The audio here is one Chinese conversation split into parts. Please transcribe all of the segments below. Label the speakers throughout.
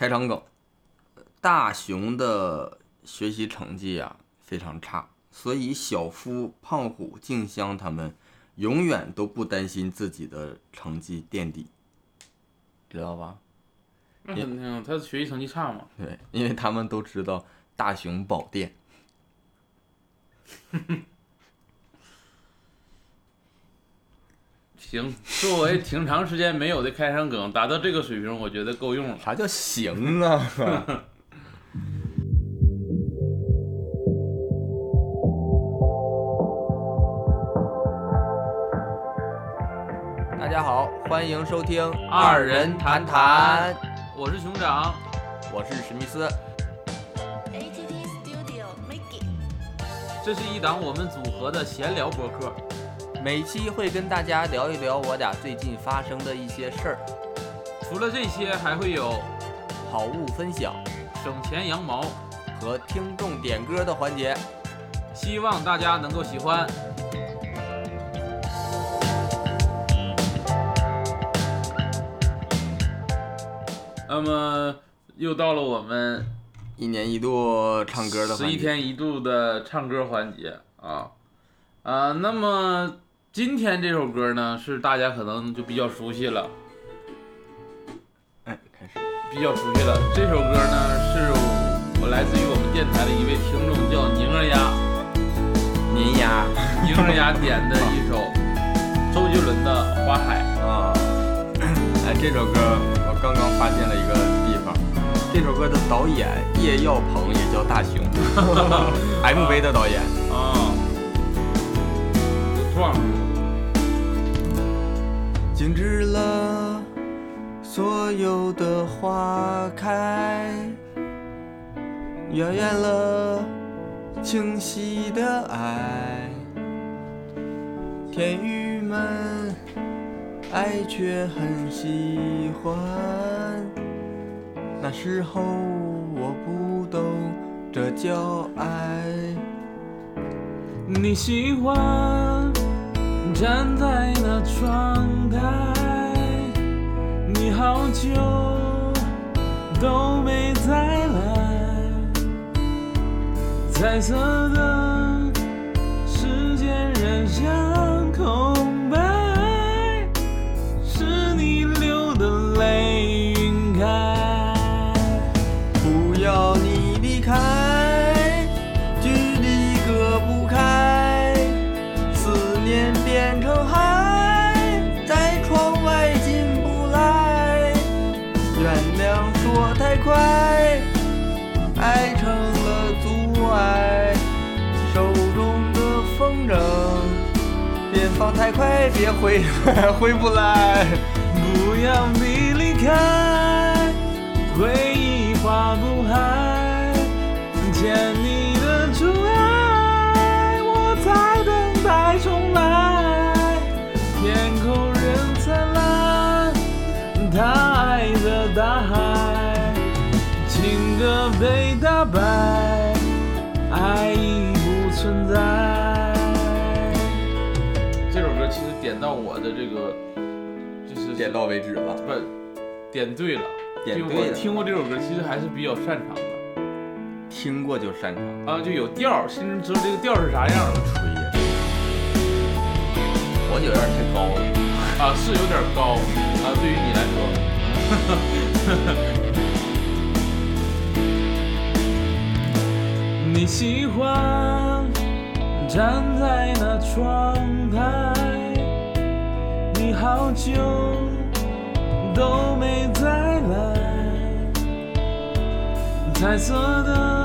Speaker 1: 开场梗：大熊的学习成绩啊非常差，所以小夫、胖虎、静香他们永远都不担心自己的成绩垫底，知道吧？
Speaker 2: 那肯定，他学习成绩差嘛。
Speaker 1: 对，因为他们都知道大雄宝殿。
Speaker 2: 行，作为挺长时间没有的开场梗，达到这个水平，我觉得够用了。
Speaker 1: 啥叫行啊？大家好，欢迎收听
Speaker 2: 二人谈谈，我是熊掌，
Speaker 1: 我是史密斯。
Speaker 3: ATT Studio Mickey，
Speaker 2: 这是一档我们组合的闲聊博客。
Speaker 1: 每期会跟大家聊一聊我俩最近发生的一些事儿，
Speaker 2: 除了这些，还会有
Speaker 1: 好物分享
Speaker 2: 省钱羊毛，
Speaker 1: 和听众点歌的环节。
Speaker 2: 希望大家能够喜欢。那么又到了我们
Speaker 1: 一年一度唱歌的
Speaker 2: 十，一天一度的唱歌环节啊啊，那么今天这首歌呢，是大家可能就比较熟悉了，
Speaker 1: 哎，开始。
Speaker 2: 比较熟悉了。这首歌呢，是我来自于我们电台的一位听众叫宁儿鸭，
Speaker 1: 您呀，
Speaker 2: 宁儿鸭点的一首 周杰伦的《花海》。
Speaker 1: 啊，哎，这首歌我刚刚发现了一个地方，这首歌的导演叶耀鹏也叫大雄，MV 的导演。
Speaker 2: 啊，
Speaker 1: 静止了所有的花开，遥远了清晰的爱。天宇们爱却很喜欢，那时候我不懂这叫爱。
Speaker 2: 你喜欢站在那窗台，你好久都没再来，彩色的
Speaker 1: 时间染上快，别回回不来。
Speaker 2: 不要你离开，回忆化不开，牵你的宠爱，我在等待重来。天空仍灿烂，他爱的大海，情歌被打败，爱已不存在。点到我的这个，就是
Speaker 1: 点到为止吧，
Speaker 2: 不，点对了，
Speaker 1: 点对了。
Speaker 2: 我听过这首歌，其实还是比较擅长的
Speaker 1: 听过就擅长。
Speaker 2: 啊，就有调儿，心中知道这个调儿是啥样的
Speaker 1: 吹呀，我有点太高了。
Speaker 2: 啊，是有点高啊，对于你来说。你喜欢站在那窗台，你好久都没再来，彩色的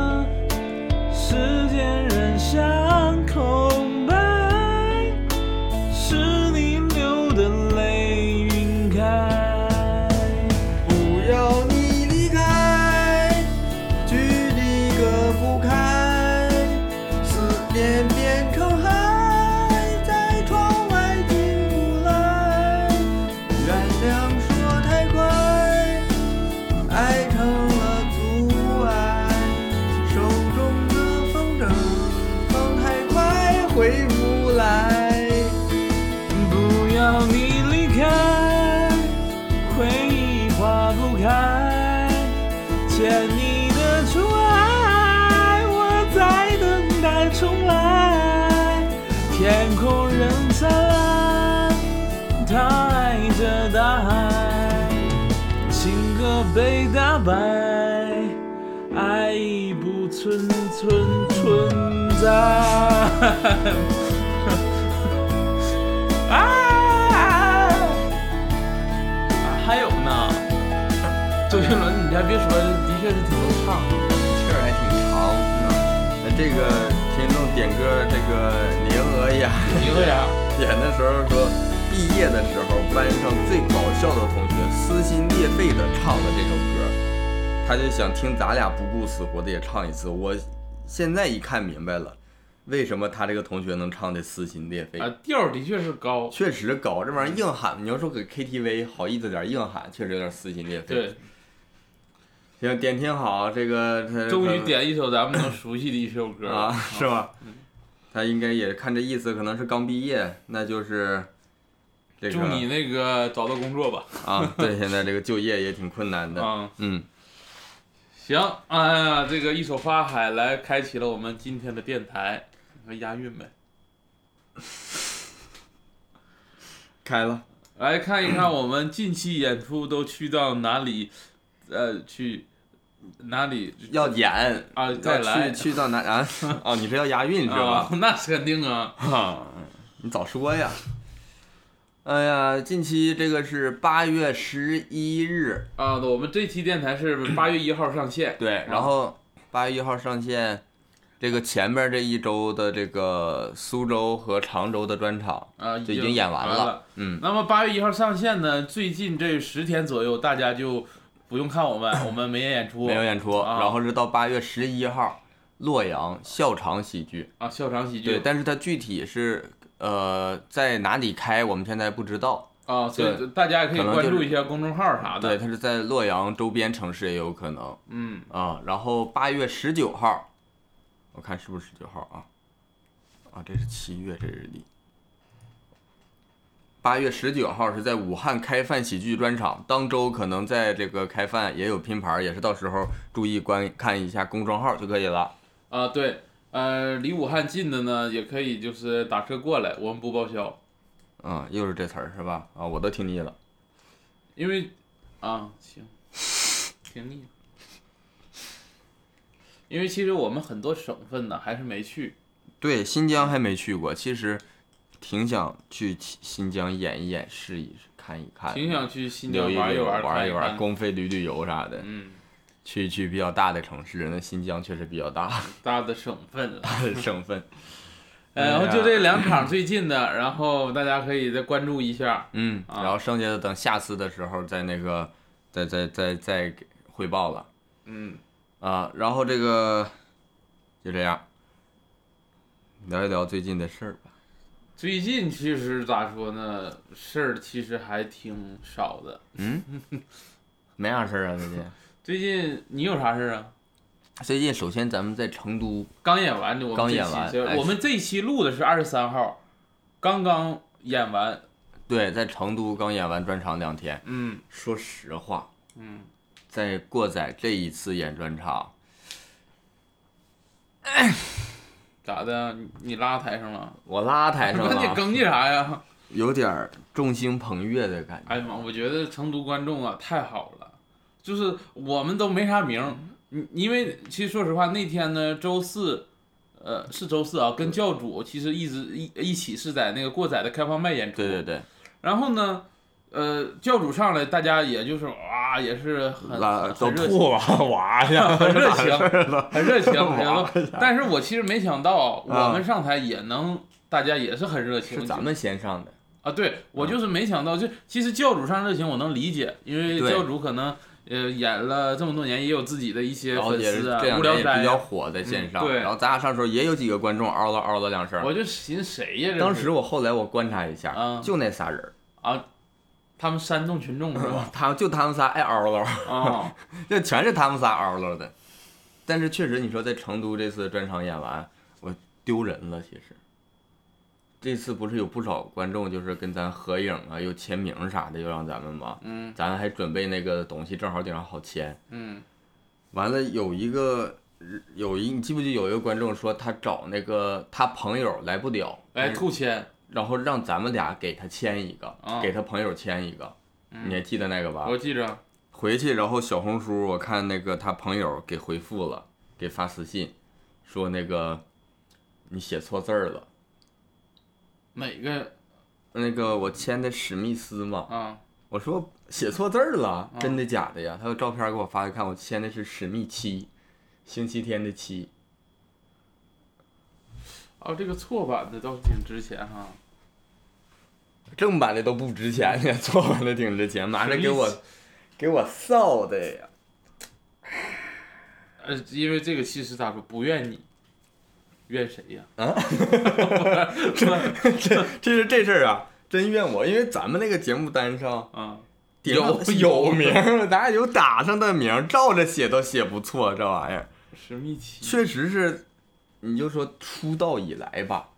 Speaker 2: 存存在。啊！还有呢，周杰伦，你还别说，的确是挺能唱。
Speaker 1: 气儿还挺长。那这个听众点歌，这个宁娥雅
Speaker 2: 你说啥？
Speaker 1: 点的时候说，毕业的时候班上最搞笑的同学撕心裂肺的唱的这首歌，他就想听咱俩不顾死活的也唱一次。我现在一看明白了，为什么他这个同学能唱的撕心裂肺。
Speaker 2: 啊，调的确是高。
Speaker 1: 确实高这玩意儿硬喊，你要说搁 KTV 好意思点硬喊，确实有点撕心裂肺。
Speaker 2: 对，，
Speaker 1: 行，点挺好，这个他
Speaker 2: 终于点一首咱们能熟悉的一首歌
Speaker 1: 啊，是吧？他应该也看这意思，可能是刚毕业，那就是这个
Speaker 2: 祝你那个找到工作吧。
Speaker 1: 啊，对，现在这个就业也挺困难的。
Speaker 2: 啊，
Speaker 1: 嗯，
Speaker 2: 行，哎呀，这个一首《花海》来开启了我们今天的电台，押韵呗？
Speaker 1: 开了，
Speaker 2: 来看一看我们近期演出都去到哪里，呃，去哪里
Speaker 1: 要演
Speaker 2: 啊？再来
Speaker 1: 去去到哪啊？哦，你是要押韵是
Speaker 2: 啊
Speaker 1: 吧？，
Speaker 2: 那是肯定啊。
Speaker 1: 哈，你早说呀！哎呀，近期这个是八月十一日，
Speaker 2: 啊，我们这期电台是八月一号上线，
Speaker 1: 对，然后八月一号上线，这个前面这一周的这个苏州和常州的专场
Speaker 2: 啊，
Speaker 1: 就已经演完
Speaker 2: 完
Speaker 1: 了。嗯，
Speaker 2: 那么八月一号上线呢，最近这十天左右，大家就不用看我们，我们没演出，
Speaker 1: 没有演出，
Speaker 2: 啊。
Speaker 1: 然后是到八月十一号，洛阳笑场喜剧。
Speaker 2: 啊，笑场喜剧，
Speaker 1: 对，但是它具体是呃在哪里开，我们现在不知道。
Speaker 2: 啊，所以
Speaker 1: 对
Speaker 2: 大家也可以关注一下公众号啥的。
Speaker 1: 对，，它是在洛阳周边城市也有可能
Speaker 2: 嗯，
Speaker 1: 啊。然后八月十九号，我看是不是十九号啊？啊，这是七月这日历。八月十九号是在武汉开饭喜剧专场，当周可能在这个开饭也有拼盘，也是到时候注意观看一下公众号就可以了。
Speaker 2: 啊，对，呃，离武汉近的呢，也可以就是打车过来，我们不报销，
Speaker 1: 啊，又是这词儿是吧？啊，我都听腻了。
Speaker 2: 因为啊，行，听腻了。因为其实我们很多省份呢还是没去，
Speaker 1: 对，新疆还没去过，其实挺想去新新疆演一演、试一试、看一看，
Speaker 2: 挺想去新疆玩一玩、
Speaker 1: 玩一玩。公费旅旅游啥的。
Speaker 2: 嗯，
Speaker 1: 去去比较大的城市，那新疆确实比较大
Speaker 2: 大的省份了。
Speaker 1: 大的省份。
Speaker 2: 呃然后就这两场最近的，然后大家可以再关注一下。
Speaker 1: 嗯，
Speaker 2: 啊
Speaker 1: 然后剩下的等下次的时候再那个再再再再给汇报了
Speaker 2: 嗯，
Speaker 1: 啊。然后这个就这样，聊一聊最近的事儿吧。
Speaker 2: 最近其实咋说呢，事儿其实还挺少的。
Speaker 1: 嗯，没啥事儿啊，最近。
Speaker 2: 最近你有啥事儿啊？
Speaker 1: 最近首先咱们在成都，
Speaker 2: 刚演完的，我们
Speaker 1: 刚演完哎
Speaker 2: 我们这一期录的是二十三号，刚刚演完。
Speaker 1: 对，在成都刚演完专场两天。
Speaker 2: 嗯
Speaker 1: 说实话，
Speaker 2: 嗯，
Speaker 1: 在过载这一次演专场，
Speaker 2: 咋的？你你拉台上了？
Speaker 1: 我拉台上了
Speaker 2: 那你
Speaker 1: 了，
Speaker 2: 哽叽啥呀？
Speaker 1: 有点众星捧月的感觉。
Speaker 2: 哎呀妈，我觉得成都观众啊太好了，就是我们都没啥名儿，嗯因为其实说实话那天呢周四，呃是周四啊，跟教主其实一直一一起是在那个过载的开放麦演出，
Speaker 1: 对对对，
Speaker 2: 然后呢，呃教主上来，大家也就是哇也是很 很热情。
Speaker 1: 吐了，哇呀，
Speaker 2: 很热情
Speaker 1: 情，
Speaker 2: 很热情，但是我其实没想到，
Speaker 1: 啊
Speaker 2: 我们上台也能，大家也是很热情。
Speaker 1: 是咱们先上的。
Speaker 2: 啊，对我就是没想到，就其实教主上热情我能理解，因为教主可能呃演了这么多年，也有自己的一些粉丝
Speaker 1: 这，两
Speaker 2: 无聊
Speaker 1: 年也比较。火在线上，
Speaker 2: 嗯对
Speaker 1: 然后咱俩上时候也有几个观众嗷了嗷了两声。
Speaker 2: 我就寻思谁呀？
Speaker 1: 当时我后来我观察一下，
Speaker 2: 啊
Speaker 1: 就那仨人儿，
Speaker 2: 啊，他们煽动群众是吧？
Speaker 1: 他就他们仨爱嗷了，
Speaker 2: 啊，
Speaker 1: 就全是他们仨嗷了的。但是确实，你说在成都这次专场演完，我丢人了。其实，这次不是有不少观众就是跟咱合影啊，又签名啥的，又让咱们嘛？
Speaker 2: 嗯
Speaker 1: 咱还准备那个东西，正好顶上好签。
Speaker 2: 嗯，
Speaker 1: 完了有一个有一你记不记得有一个观众说他找那个他朋友来不了，
Speaker 2: 哎，兔签，
Speaker 1: 然后让咱们俩给他签一个，
Speaker 2: 啊
Speaker 1: 给他朋友签一个，你还记得那个吧？
Speaker 2: 我记着，
Speaker 1: 回去，然后小红书我看那个他朋友给回复了，给发私信，说那个你写错字儿了。
Speaker 2: 哪个
Speaker 1: 那个我签的史密斯嘛，
Speaker 2: 啊？
Speaker 1: 我说写错字儿了，
Speaker 2: 嗯
Speaker 1: 真的假的呀？他有照片给我发来看，我签的是史密七，星期天的七。
Speaker 2: 哦，这个错版的倒是挺值钱哈。
Speaker 1: 正版的都不值钱呢，错版的挺值钱，马上给我给我臊的呀！
Speaker 2: 呃，因为这个其实咋说，不怨你，怨谁呀？
Speaker 1: 啊 这是这事儿啊，真怨我，因为咱们那个节目单上
Speaker 2: 啊，有
Speaker 1: 有 名儿，咱俩有打上的名儿，照着写都写不错，这玩意儿
Speaker 2: 史密奇，
Speaker 1: 确实是，你就说出道以来吧，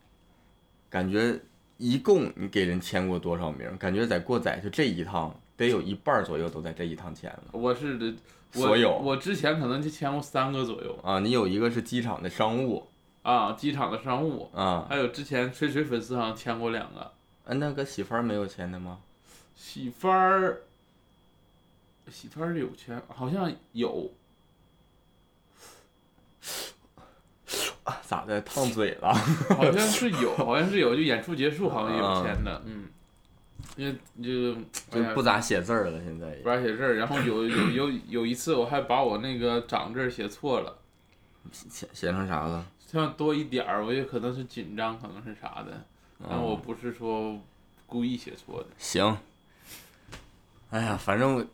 Speaker 1: 感觉一共你给人签过多少名儿？感觉在过载就这一趟得有一半儿左右都在这一趟签了
Speaker 2: 我是的，我
Speaker 1: 所有
Speaker 2: 我之前可能就签过三个左右
Speaker 1: 啊！你有一个是机场的商务
Speaker 2: 啊，机场的商务，
Speaker 1: 啊，
Speaker 2: 还有之前吹吹粉丝好像签过两个，
Speaker 1: 啊那个媳妇儿没有签的吗？
Speaker 2: 喜番儿，喜番儿有签，好像有，
Speaker 1: 啊，咋的？烫嘴了？
Speaker 2: 好像是有，好像是有，就演出结束好像有签的，嗯，因为就
Speaker 1: 就不咋写字儿了，现在也
Speaker 2: 不咋写字儿，然后有有有有一次我还把我那个长字儿写错了，
Speaker 1: 写写成啥了？
Speaker 2: 像多一点儿，我也可能是紧张，可能是啥的，但我不是说故意写错的。
Speaker 1: 行。哎呀，反正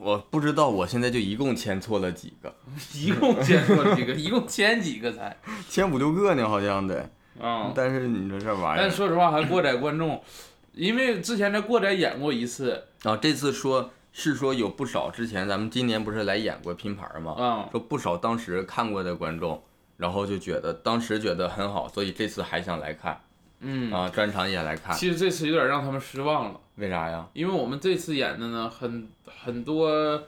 Speaker 1: 我不知道，我现在就一共签错了几个，
Speaker 2: 一共签错几个？一共签几个才？
Speaker 1: 签五六个呢，好像得。
Speaker 2: 啊、
Speaker 1: 但是你说这玩意儿
Speaker 2: 但，说实话，还过载观众，因为之前在过载演过一次，
Speaker 1: 啊，这次说是说有不少之前咱们今年不是来演过拼盘吗？
Speaker 2: 啊、
Speaker 1: 说不少当时看过的观众，然后就觉得当时觉得很好，所以这次还想来看
Speaker 2: 嗯，
Speaker 1: 啊，专场也来看。
Speaker 2: 其实这次有点让他们失望了，
Speaker 1: 为啥呀？
Speaker 2: 因为我们这次演的呢，很很多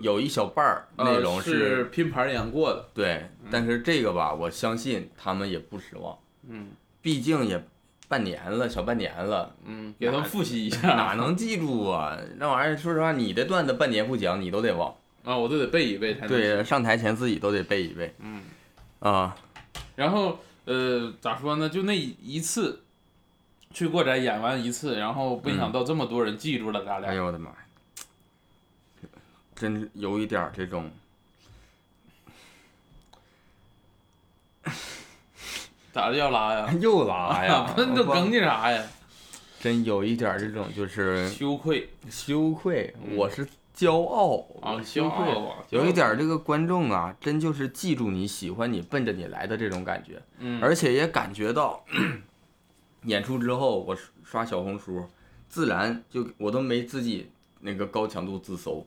Speaker 1: 有一小半儿
Speaker 2: 呃
Speaker 1: 内容
Speaker 2: 是拼盘演过的，
Speaker 1: 对，但是这个吧，我相信他们也不失望，
Speaker 2: 嗯
Speaker 1: 毕竟也半年了，小半年了，
Speaker 2: 嗯，给他们复习一下
Speaker 1: 哪
Speaker 2: 下
Speaker 1: 能记住啊？那玩意儿，说实话，你的段子半年不讲，你都得忘。
Speaker 2: 啊，我都得背一背才能
Speaker 1: 对，上台前自己都得背一背
Speaker 2: 嗯。
Speaker 1: 啊。
Speaker 2: 然后呃，咋说呢？就那一次去过宅演完一次，然后没想到这么多人记住了咱俩。
Speaker 1: 哎呦我的妈呀！真有一点儿这种，
Speaker 2: 咋的要拉呀？
Speaker 1: 又拉呀
Speaker 2: 那，你都哽咽啥呀？
Speaker 1: 真有一点儿这种就是
Speaker 2: 羞愧
Speaker 1: 羞愧，
Speaker 2: 嗯
Speaker 1: 我是骄傲
Speaker 2: 啊，
Speaker 1: 我
Speaker 2: 骄
Speaker 1: 羞愧。
Speaker 2: 傲啊，
Speaker 1: 有一点儿这个观众啊，真就是记住你喜欢你，奔着你来的这种感觉，
Speaker 2: 嗯，
Speaker 1: 而且也感觉到 演出之后，我刷小红书，自然就我都没自己那个高强度自搜，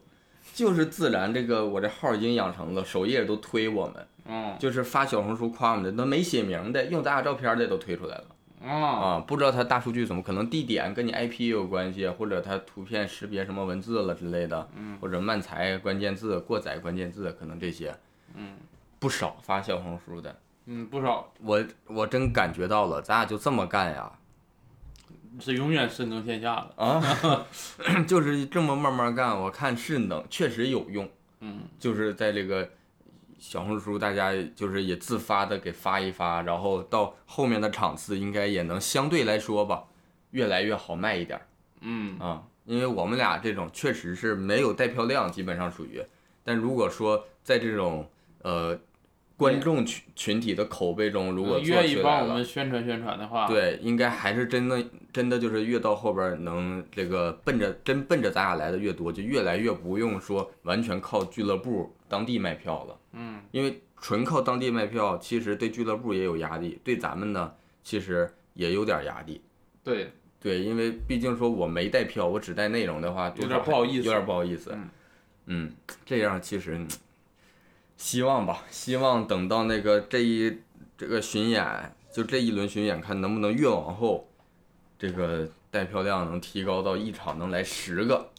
Speaker 1: 就是自然这个我这号已经养成了，首页都推我们，
Speaker 2: 嗯
Speaker 1: 就是发小红书夸我们的，都没写名的，用咱俩照片的都推出来了
Speaker 2: 啊
Speaker 1: 啊！不知道它大数据怎么，可能地点跟你 IP 也有关系，或者它图片识别什么文字了之类的，
Speaker 2: 嗯
Speaker 1: 或者漫才关键字、过载关键字，可能这些
Speaker 2: 嗯
Speaker 1: 不少发小红书的。
Speaker 2: 嗯，不少
Speaker 1: 我我真感觉到了，咱俩就这么干呀，
Speaker 2: 是永远深耕线下的。
Speaker 1: 啊，就是这么慢慢干，我看是能，确实有用。
Speaker 2: 嗯
Speaker 1: 就是在这个小红书，大家就是也自发的给发一发，然后到后面的场次应该也能相对来说吧，越来越好卖一点儿
Speaker 2: 嗯
Speaker 1: 啊。因为我们俩这种确实是没有带票量，基本上属于。但如果说在这种呃观众群群体的口碑中，如果做
Speaker 2: 愿意帮我们，宣传宣传的话，，
Speaker 1: 对，应该还是真的，真的就是越到后边能这个奔着真奔着咱俩来的越多，就越来越不用说完全靠俱乐部当地卖票了。
Speaker 2: 嗯
Speaker 1: 因为纯靠当地卖票，其实对俱乐部也有压力，对咱们呢，其实也有点压力。
Speaker 2: 对，
Speaker 1: 对，因为毕竟说我没带票，我只带内容的话，
Speaker 2: 有点不好意思
Speaker 1: 有点不好意思。
Speaker 2: 嗯
Speaker 1: 嗯，这样其实嗯希望吧，希望等到那个这一这个巡演，就这一轮巡演，看能不能越往后，这个带票量能提高到一场能来十个。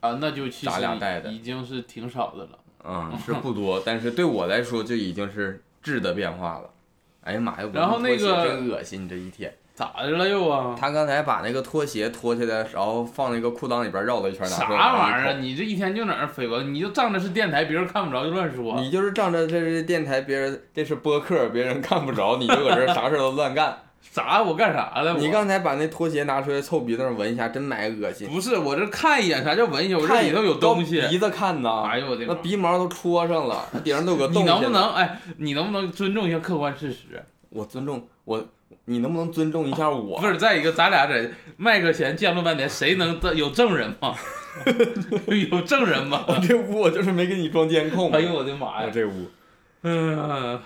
Speaker 2: 啊，那就其
Speaker 1: 咱
Speaker 2: 实
Speaker 1: 俩带的
Speaker 2: 已经是挺少的了。
Speaker 1: 嗯，是不多，但是对我来说就已经是质的变化了。哎呀妈呀！我
Speaker 2: 然后那个
Speaker 1: 拖鞋真恶心，你这一天。
Speaker 2: 咋的了又啊？
Speaker 1: 他刚才把那个拖鞋脱下来，然后放那个裤裆里边绕了一圈，出来
Speaker 2: 玩意儿啊？你这一天就在那儿飞吧，你就仗着是电台，别人看不着就乱说。
Speaker 1: 你就是仗着这是电台，别人这是播客，别人看不着，你就搁这儿啥事儿都乱干。
Speaker 2: 啥？我干啥了？
Speaker 1: 你刚才把那拖鞋拿出来凑鼻子上闻一下，真埋恶心。
Speaker 2: 不是我这看一眼，啥叫闻一下？我这里头有东西。
Speaker 1: 鼻子看呐，
Speaker 2: 哎呦我的妈！
Speaker 1: 那鼻毛都戳上了，那顶上都有个洞。
Speaker 2: 你能不能？哎，你能不能尊重一下客观事实？
Speaker 1: 我尊重我，你能不能尊重一下我？
Speaker 2: 不是，再一个，咱俩在麦克前见了半天，谁能有证人吗？有证人吗？
Speaker 1: 我这屋我就是没给你装监控。
Speaker 2: 哎呦我的妈呀！
Speaker 1: 这屋，
Speaker 2: 嗯，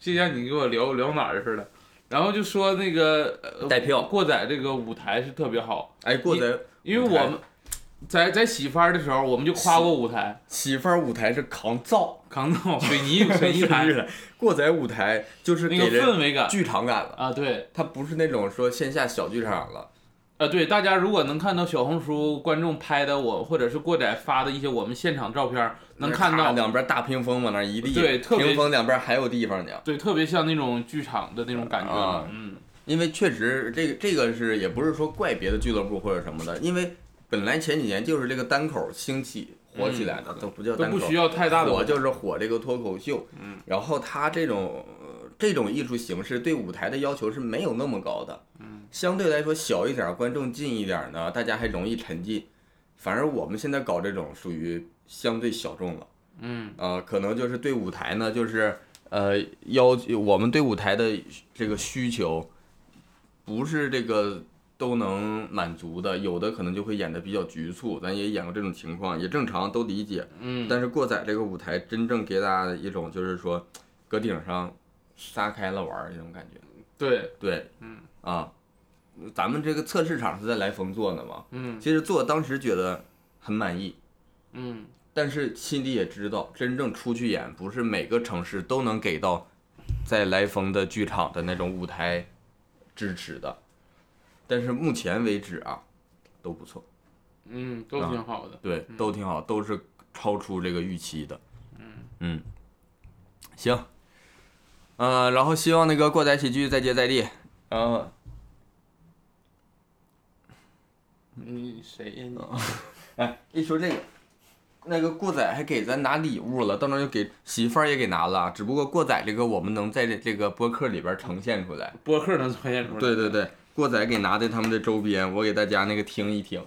Speaker 2: 这让你给我聊聊哪儿去了？然后就说那个呃
Speaker 1: 带票。
Speaker 2: 过载这个舞台是特别好，
Speaker 1: 哎，过载
Speaker 2: 因为我们在在洗番儿的时候，我们就夸过舞台，
Speaker 1: 洗番儿舞台是扛造，
Speaker 2: 扛造。水泥 水泥台
Speaker 1: 过载舞台就是
Speaker 2: 那个氛围感。
Speaker 1: 剧场感了，
Speaker 2: 啊，对。
Speaker 1: 它不是那种说线下小剧场了。
Speaker 2: 呃对，大家如果能看到小红书观众拍的我或者是过载发的一些我们现场照片儿，能看到
Speaker 1: 两边大屏风往那儿一立，
Speaker 2: 对特别
Speaker 1: 屏风两边还有地方呢。
Speaker 2: 对，特别像那种剧场的那种感觉嗯。
Speaker 1: 因为确实这个这个是也不是说怪别的俱乐部或者什么的，因为本来前几年就是这个单口兴起火起来的，都不叫单口，
Speaker 2: 不需要太大的
Speaker 1: 火就是火这个脱口秀，
Speaker 2: 嗯，
Speaker 1: 然后他这种、呃这种艺术形式对舞台的要求是没有那么高的，
Speaker 2: 嗯，
Speaker 1: 相对来说小一点儿，观众近一点儿呢，大家还容易沉浸，反而我们现在搞这种属于相对小众了。
Speaker 2: 嗯
Speaker 1: 呃，可能就是对舞台呢，就是呃要求我们对舞台的这个需求，不是这个都能满足的，有的可能就会演的比较局促，咱也演过这种情况，也正常，都理解。
Speaker 2: 嗯，
Speaker 1: 但是过载这个舞台真正给大家的一种就是说，搁顶上撒开了玩儿那种感觉。
Speaker 2: 对，
Speaker 1: 对，
Speaker 2: 嗯
Speaker 1: 啊，咱们这个测试场是在来风做的嘛，
Speaker 2: 嗯
Speaker 1: 其实做当时觉得很满意，
Speaker 2: 嗯
Speaker 1: 但是心里也知道，真正出去演，不是每个城市都能给到在来风的剧场的那种舞台支持的。但是目前为止啊，都不错，
Speaker 2: 嗯，都挺好的。
Speaker 1: 对，都挺好，都是超出这个预期的。嗯行，呃，然后希望那个过载喜剧再接再厉。呃，
Speaker 2: 你谁呀你？
Speaker 1: 哎，一说这个，那个过仔还给咱拿礼物了，到那儿就给媳妇儿也给拿了。只不过过仔这个我们能在这这个播客里边呈现出来。
Speaker 2: 播客能呈现出来。
Speaker 1: 对对对，过仔给拿的他们的周边，我给大家那个听一听。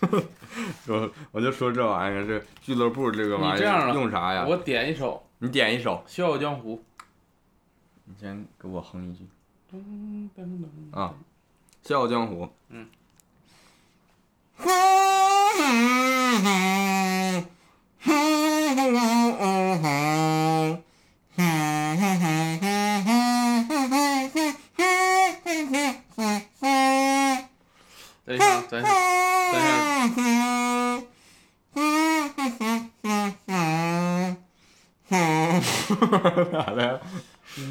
Speaker 1: 我我就说这玩意儿，这俱乐部这个玩意儿用啥呀？
Speaker 2: 我点一首
Speaker 1: 你点一首，《
Speaker 2: 笑傲江湖
Speaker 1: 你先给我哼一句》。啊，《笑傲江湖》。
Speaker 2: 嗯。等一下，等一下，等一下，
Speaker 1: 咋的？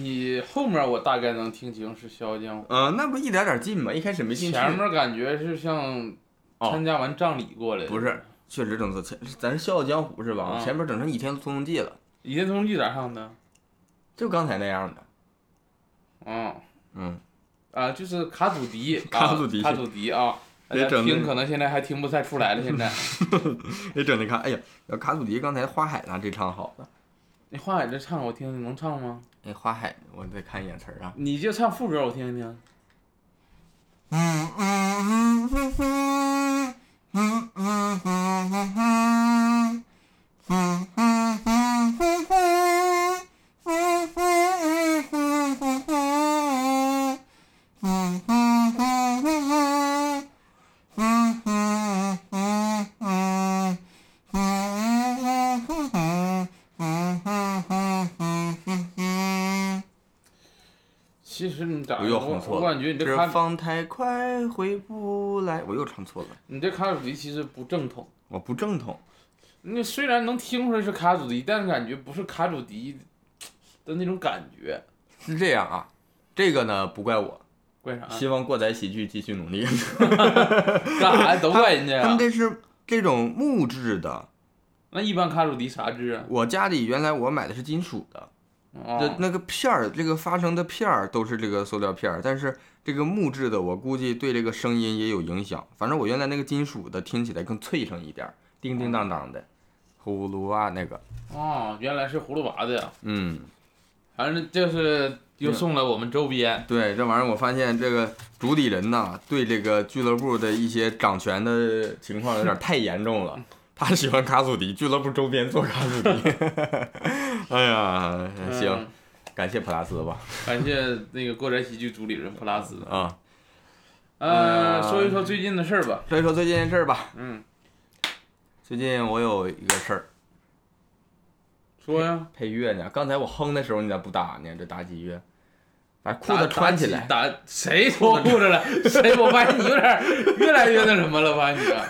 Speaker 2: 你后面我大概能听清是《笑傲江湖
Speaker 1: 呃，那不一点点进吗？一开始没》，进去。
Speaker 2: 前面感觉是像
Speaker 1: 哦
Speaker 2: 参加完葬礼过来的。
Speaker 1: 不是，确实整成前，咱是《笑傲江湖》是吧？
Speaker 2: 啊
Speaker 1: 前面整成《倚天屠龙记》了，《
Speaker 2: 倚天屠龙记》咋唱的？
Speaker 1: 就刚才那样的。
Speaker 2: 嗯
Speaker 1: 嗯，
Speaker 2: 啊，就是卡祖笛，啊
Speaker 1: 卡祖笛
Speaker 2: 卡祖笛啊。大家
Speaker 1: 别整那
Speaker 2: 听可能现在还听不太出来了，现在。
Speaker 1: 你整的看，哎呀，卡祖笛刚才花海那这唱好了。
Speaker 2: 那花海这唱我听听，能唱吗？
Speaker 1: 哎，花海，我再看一眼词儿啊。
Speaker 2: 你就唱副歌我听听。
Speaker 1: 我又哼错了
Speaker 2: 我感觉你这
Speaker 1: 这
Speaker 2: 卡
Speaker 1: 放太快回不来，我又唱错了，
Speaker 2: 你这卡祖笛其实不正统。
Speaker 1: 我不正统。
Speaker 2: 你虽然能听出来是卡祖笛，但是感觉不是卡祖笛的那种感觉。
Speaker 1: 是这样啊，这个呢不怪我，
Speaker 2: 怪啥？
Speaker 1: 希望过载喜剧继续努力。
Speaker 2: 干啥呀？都怪人家呀
Speaker 1: 他们。这是这种木质的，
Speaker 2: 那一般卡祖笛啥质啊？
Speaker 1: 我家里原来我买的是金属的，
Speaker 2: 哦
Speaker 1: 这那个片儿，这个发声的片儿都是这个塑料片儿，但是这个木质的，我估计对这个声音也有影响。反正我原来那个金属的听起来更脆声一点儿，叮叮当当的，葫芦娃那个，
Speaker 2: 哦，原来是葫芦娃的呀。
Speaker 1: 嗯，
Speaker 2: 反正就是又送了我们周边。
Speaker 1: 对，这玩意儿我发现这个主理人呐，对这个俱乐部的一些掌权的情况有点太严重了。他喜欢卡祖笛，俱乐部周边做卡祖笛。哎呀，行，
Speaker 2: 嗯
Speaker 1: 感谢普拉斯吧。
Speaker 2: 感谢那个过宅喜剧主理人普拉斯。
Speaker 1: 啊，
Speaker 2: 呃，说一说最近的事儿吧。
Speaker 1: 说一说最近的事儿吧。
Speaker 2: 嗯，
Speaker 1: 最近我有一个事儿，
Speaker 2: 说呀。
Speaker 1: 配乐呢。刚才我哼的时候你咋不打呢？这打几乐，把裤子穿起来。
Speaker 2: 打谁脱裤子了？谁？我发现你有点越来越那什么了吧？你啊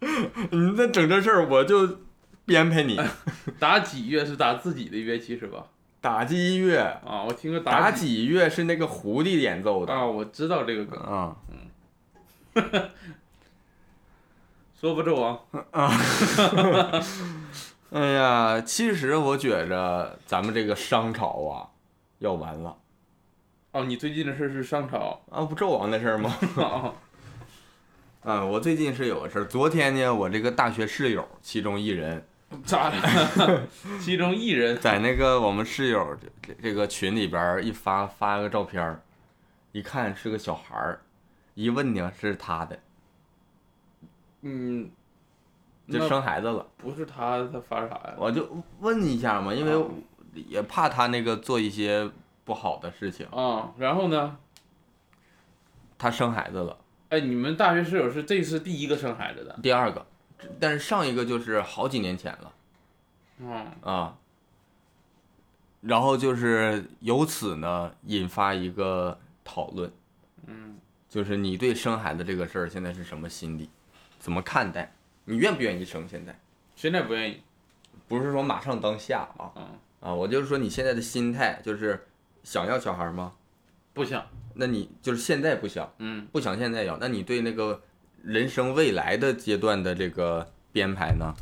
Speaker 1: 你再整这事儿，我就编排你。
Speaker 2: 打几乐是打自己的乐器是吧？
Speaker 1: 打击乐，
Speaker 2: 啊，我听过
Speaker 1: 打
Speaker 2: 几
Speaker 1: 击乐是那个狐狸演奏的。
Speaker 2: 啊，我知道这个梗。
Speaker 1: 啊，嗯
Speaker 2: 说不，纣王啊。
Speaker 1: 哎呀，其实我觉着咱们这个商朝啊，要完了
Speaker 2: 哦，你最近的事是商朝。
Speaker 1: 啊，不纣王的事儿吗？
Speaker 2: 哦
Speaker 1: 啊，我最近是有个事儿。昨天呢，我这个大学室友其中一人
Speaker 2: 咋了？其中一人
Speaker 1: 在那个我们室友这这个群里边一发发个照片儿，一看是个小孩儿，一问呢是他的，
Speaker 2: 嗯，
Speaker 1: 就生孩子了。
Speaker 2: 不是他，他发啥呀？
Speaker 1: 我就问一下嘛，因为
Speaker 2: 啊
Speaker 1: 也怕他那个做一些不好的事情。
Speaker 2: 啊，然后呢？
Speaker 1: 他生孩子了，
Speaker 2: 哎，你们大学室友是这是第一个生孩子的？
Speaker 1: 第二个，但是上一个就是好几年前了
Speaker 2: 嗯，
Speaker 1: 啊。然后就是由此呢引发一个讨论，
Speaker 2: 嗯，
Speaker 1: 就是你对生孩子这个事儿现在是什么心理，怎么看待？你愿不愿意生？现在
Speaker 2: 现在不愿意。
Speaker 1: 不是说马上当下啊
Speaker 2: 嗯，
Speaker 1: 啊，我就是说你现在的心态就是想要小孩吗？
Speaker 2: 不想。
Speaker 1: 那你就是现在不想，
Speaker 2: 嗯，
Speaker 1: 不想现在要，那你对那个人生未来的阶段的这个编排呢？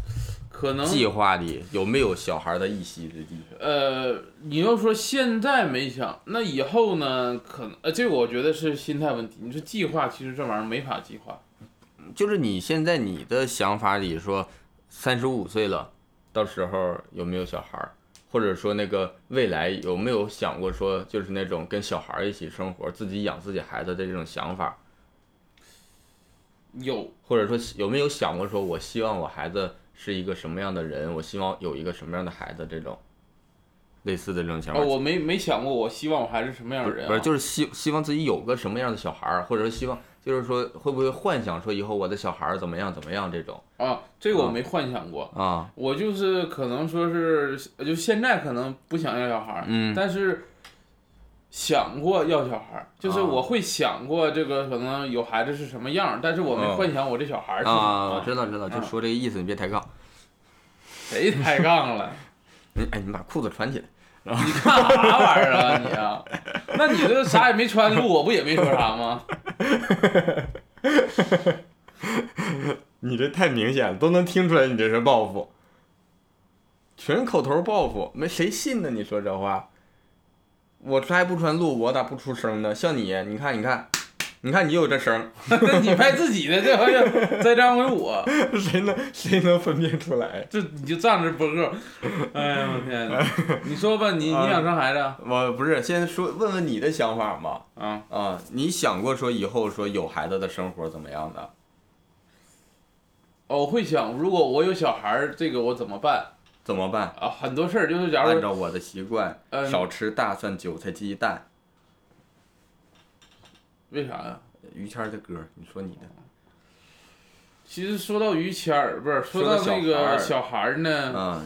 Speaker 2: 可能
Speaker 1: 计划里有没有小孩的一席之地？
Speaker 2: 呃，你要说现在没想，那以后呢？可能呃，这个我觉得是心态问题。你说计划，其实这玩意儿没法计划。
Speaker 1: 就是你现在你的想法里说，三十五岁了，到时候有没有小孩儿？或者说那个未来有没有想过说，就是那种跟小孩儿一起生活，自己养自己孩子的这种想法？
Speaker 2: 有，
Speaker 1: 或者说有没有想过说，我希望我孩子是一个什么样的人？我希望有一个什么样的孩子？这种类似的这种想法。
Speaker 2: 哦，我没没想过，我希望我孩子什么样的人、啊？
Speaker 1: 不是不是，就是希希望自己有个什么样的小孩儿，或者说希望就是说会不会幻想说以后我的小孩怎么样怎么样这种
Speaker 2: 啊，这个我
Speaker 1: 啊
Speaker 2: 没幻想过。
Speaker 1: 啊？
Speaker 2: 我就是可能说是，就现在可能不想要小孩，
Speaker 1: 嗯
Speaker 2: 但是想过要小孩，就是
Speaker 1: 啊
Speaker 2: 我会想过这个可能有孩子是什么样儿，但是我没
Speaker 1: 哦
Speaker 2: 幻想我这小孩是什么
Speaker 1: 啊，我。知道知道，就
Speaker 2: 啊
Speaker 1: 说这个意思，你别抬杠。
Speaker 2: 谁抬杠了？
Speaker 1: 你哎，你把裤子穿起来。
Speaker 2: 你干啥玩意儿啊你啊？那你这啥也没穿录，我不也没说啥吗？
Speaker 1: 你这太明显了，都能听出来你这是报复，全口头报复，没谁信呢？你说这话，我穿还不穿录，我咋不出声呢？像你，你看你看，你看你有这声，
Speaker 2: 那你拍自己的，这好像再张回我，
Speaker 1: 谁能谁能分辨出来？
Speaker 2: 这你就站着播个。哎呀我天哪！你说吧，你你想生孩子啊？
Speaker 1: 我不是，先说问问你的想法嘛。
Speaker 2: 啊，
Speaker 1: 啊，你想过说以后说有孩子的生活怎么样的？
Speaker 2: 哦我会想，如果我有小孩儿，这个我怎么办
Speaker 1: 怎么办？
Speaker 2: 啊？很多事儿就是，假如
Speaker 1: 按照我的习惯，
Speaker 2: 嗯
Speaker 1: 少吃大蒜、韭菜、鸡蛋。
Speaker 2: 为啥呀？
Speaker 1: 于谦儿的歌，你说你的。
Speaker 2: 其实说到于谦儿，不是说
Speaker 1: 说到
Speaker 2: 到那个
Speaker 1: 小孩
Speaker 2: 呢，
Speaker 1: 啊，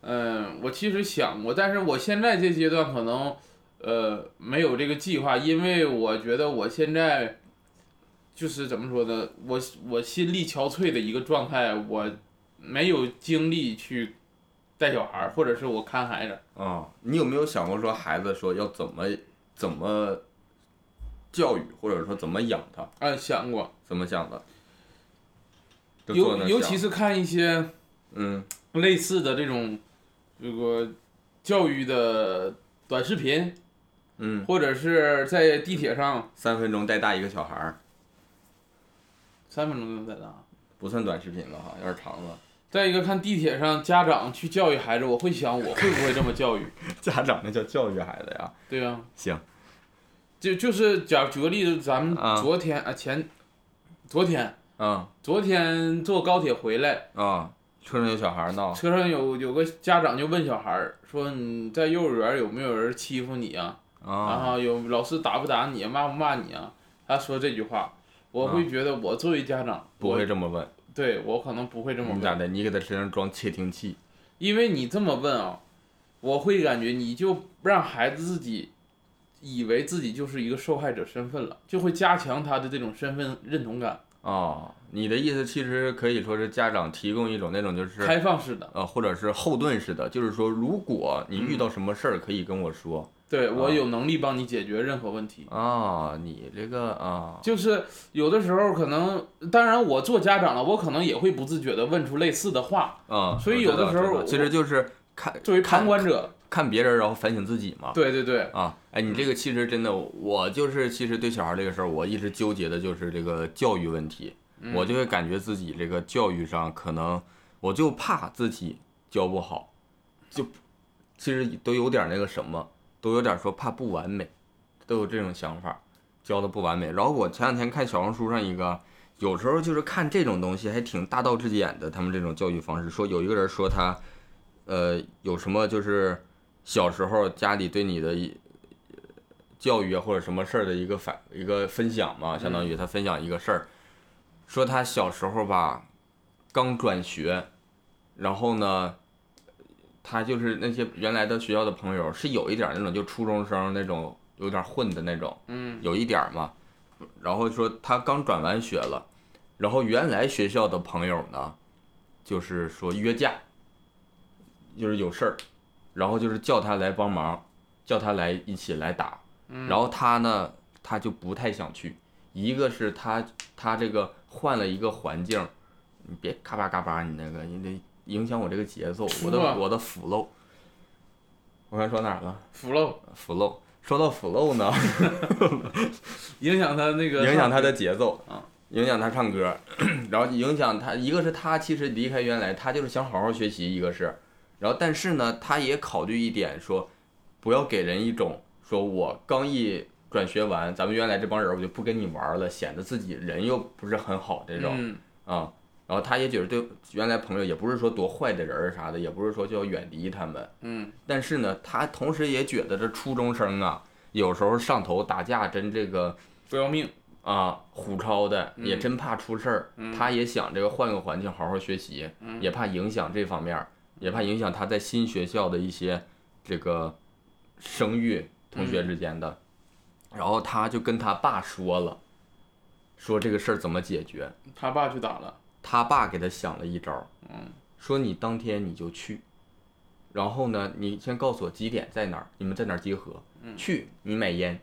Speaker 2: 嗯，我其实想过，但是我现在这阶段可能，呃，没有这个计划，因为我觉得我现在就是怎么说呢，我我心力憔悴的一个状态，我没有精力去带小孩儿，或者是我看孩子。
Speaker 1: 啊，你有没有想过说孩子说要怎么怎么教育，或者说怎么养他？
Speaker 2: 啊，想过，
Speaker 1: 怎么想的？
Speaker 2: 尤尤其是看一些
Speaker 1: 嗯
Speaker 2: 类似的这种这个教育的短视频，
Speaker 1: 嗯，
Speaker 2: 或者是在地铁上
Speaker 1: 三分钟带大一个小孩儿，
Speaker 2: 三分钟就能带大。
Speaker 1: 不算短视频了哈，有点长了。
Speaker 2: 再一个，看地铁上家长去教育孩子，我会想我会不会这么教育，
Speaker 1: 家长那叫教育孩子呀。
Speaker 2: 对呀、
Speaker 1: 行，
Speaker 2: 就就是假举个例子，咱们
Speaker 1: 啊
Speaker 2: 昨天啊前，昨天
Speaker 1: 嗯
Speaker 2: 昨天坐高铁回来，
Speaker 1: 啊，车上有小孩儿闹，
Speaker 2: 车上有有个家长就问小孩儿说你在幼儿园有没有人欺负你啊？然
Speaker 1: 啊，
Speaker 2: 后有老师打不打你，骂不骂你啊？他说这句话，我会觉得我作为家长，
Speaker 1: 不会这么问。
Speaker 2: 对我可能不会这么问，
Speaker 1: 你咋的？你给他身上装窃听器。
Speaker 2: 因为你这么问啊，我会感觉你就让孩子自己以为自己就是一个受害者身份了，就会加强他的这种身份认同感，
Speaker 1: 哦，你的意思其实可以说是家长提供一种那种就是
Speaker 2: 开放式的。
Speaker 1: 呃，或者是后盾式的，就是说，如果你遇到什么事儿，可以跟我说
Speaker 2: 对我
Speaker 1: 啊
Speaker 2: 有能力帮你解决任何问题。
Speaker 1: 啊，你这个啊，
Speaker 2: 就是有的时候可能，当然我做家长了，我可能也会不自觉的问出类似的话。
Speaker 1: 啊，
Speaker 2: 所以有的时候
Speaker 1: 其实就是看
Speaker 2: 作为
Speaker 1: 看
Speaker 2: 旁观者，
Speaker 1: 看别人，然后反省自己嘛。
Speaker 2: 对对对，
Speaker 1: 啊，哎，你这个其实真的，我就是其实对小孩这个事儿，我一直纠结的就是这个教育问题，
Speaker 2: 嗯
Speaker 1: 我就会感觉自己这个教育上可能，我就怕自己教不好，就其实都有点那个什么，都有点说怕不完美，都有这种想法，教的不完美。然后我前两天看小红书上一个，有时候就是看这种东西还挺大道至简的，他们这种教育方式，说有一个人说他，呃，有什么就是小时候家里对你的教育啊或者什么事儿的一个反一个分享嘛，相当于他分享一个事儿，说他小时候吧，刚转学，然后呢，他就是那些原来的学校的朋友是有一点那种就初中生那种有点混的那种，
Speaker 2: 嗯，
Speaker 1: 有一点嘛，然后说他刚转完学了，然后原来学校的朋友呢，就是说约架，就是有事儿，然后就是叫他来帮忙，叫他来一起来打，然后他呢，他就不太想去，一个是他他这个换了一个环境，你别咔吧嘎巴，你那个你得影响我这个节奏，我的我的 flow，我刚才说哪儿了
Speaker 2: 服了
Speaker 1: ，？flow，说到 flow 呢。
Speaker 2: 影响他那个
Speaker 1: 影响他的节奏
Speaker 2: 啊，
Speaker 1: 影响他唱歌，然后影响他，一个是他其实离开原来他就是想好好学习，一个是，然后但是呢，他也考虑一点说，不要给人一种说我刚一转学完，咱们原来这帮人我就不跟你玩了，显得自己人又不是很好这种
Speaker 2: 嗯。
Speaker 1: 啊。然后他也觉得对原来朋友也不是说多坏的人啥的，也不是说就要远离他们，
Speaker 2: 嗯，
Speaker 1: 但是呢，他同时也觉得这初中生啊，有时候上头打架真这个
Speaker 2: 不要命，
Speaker 1: 啊，虎超的
Speaker 2: 嗯。
Speaker 1: 也真怕出事儿，
Speaker 2: 嗯。
Speaker 1: 他也想这个换个环境好好学习，
Speaker 2: 嗯。
Speaker 1: 也怕影响这方面儿，也怕影响他在新学校的一些这个声誉，同学之间的。然后他就跟他爸说了，说这个事儿怎么解决。
Speaker 2: 他爸去打了，
Speaker 1: 他爸给他想了一招儿，
Speaker 2: 嗯，
Speaker 1: 说你当天你就去，然后呢，你先告诉我几点在哪儿，你们在哪儿集合，
Speaker 2: 嗯
Speaker 1: 去你买烟，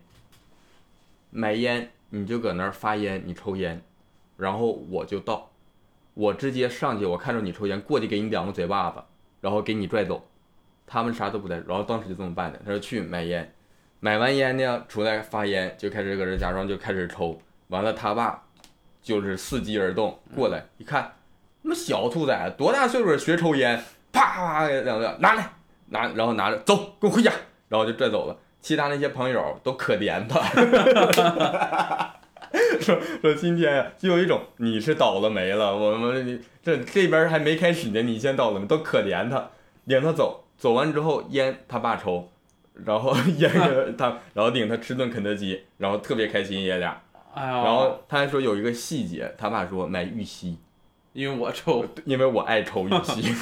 Speaker 1: 买烟你就搁那儿发烟，你抽烟，然后我就到，我直接上去，我看着你抽烟，过去给你两个嘴巴子，然后给你拽走，他们啥都不带，然后当时就这么办的，他说去买烟，买完烟呢出来发烟，就开始搁这假装就开始抽，完了他爸就是伺机而动过来一看。他妈小兔崽子，多大岁数学抽烟，啪啪给两个拿来拿，然后拿着走，跟我回家，然后就拽走了。其他那些朋友都可怜他，说说今天呀，就有一种你是倒了霉了，我们这这边还没开始呢，你先倒了霉，都可怜他，领他走，走完之后烟他爸抽，然后 烟他，然后领他吃顿肯德基，然后特别开心爷俩，然后他还说有一个细节，他爸说买玉溪。
Speaker 2: 因为我抽，
Speaker 1: 因为我爱抽玉溪，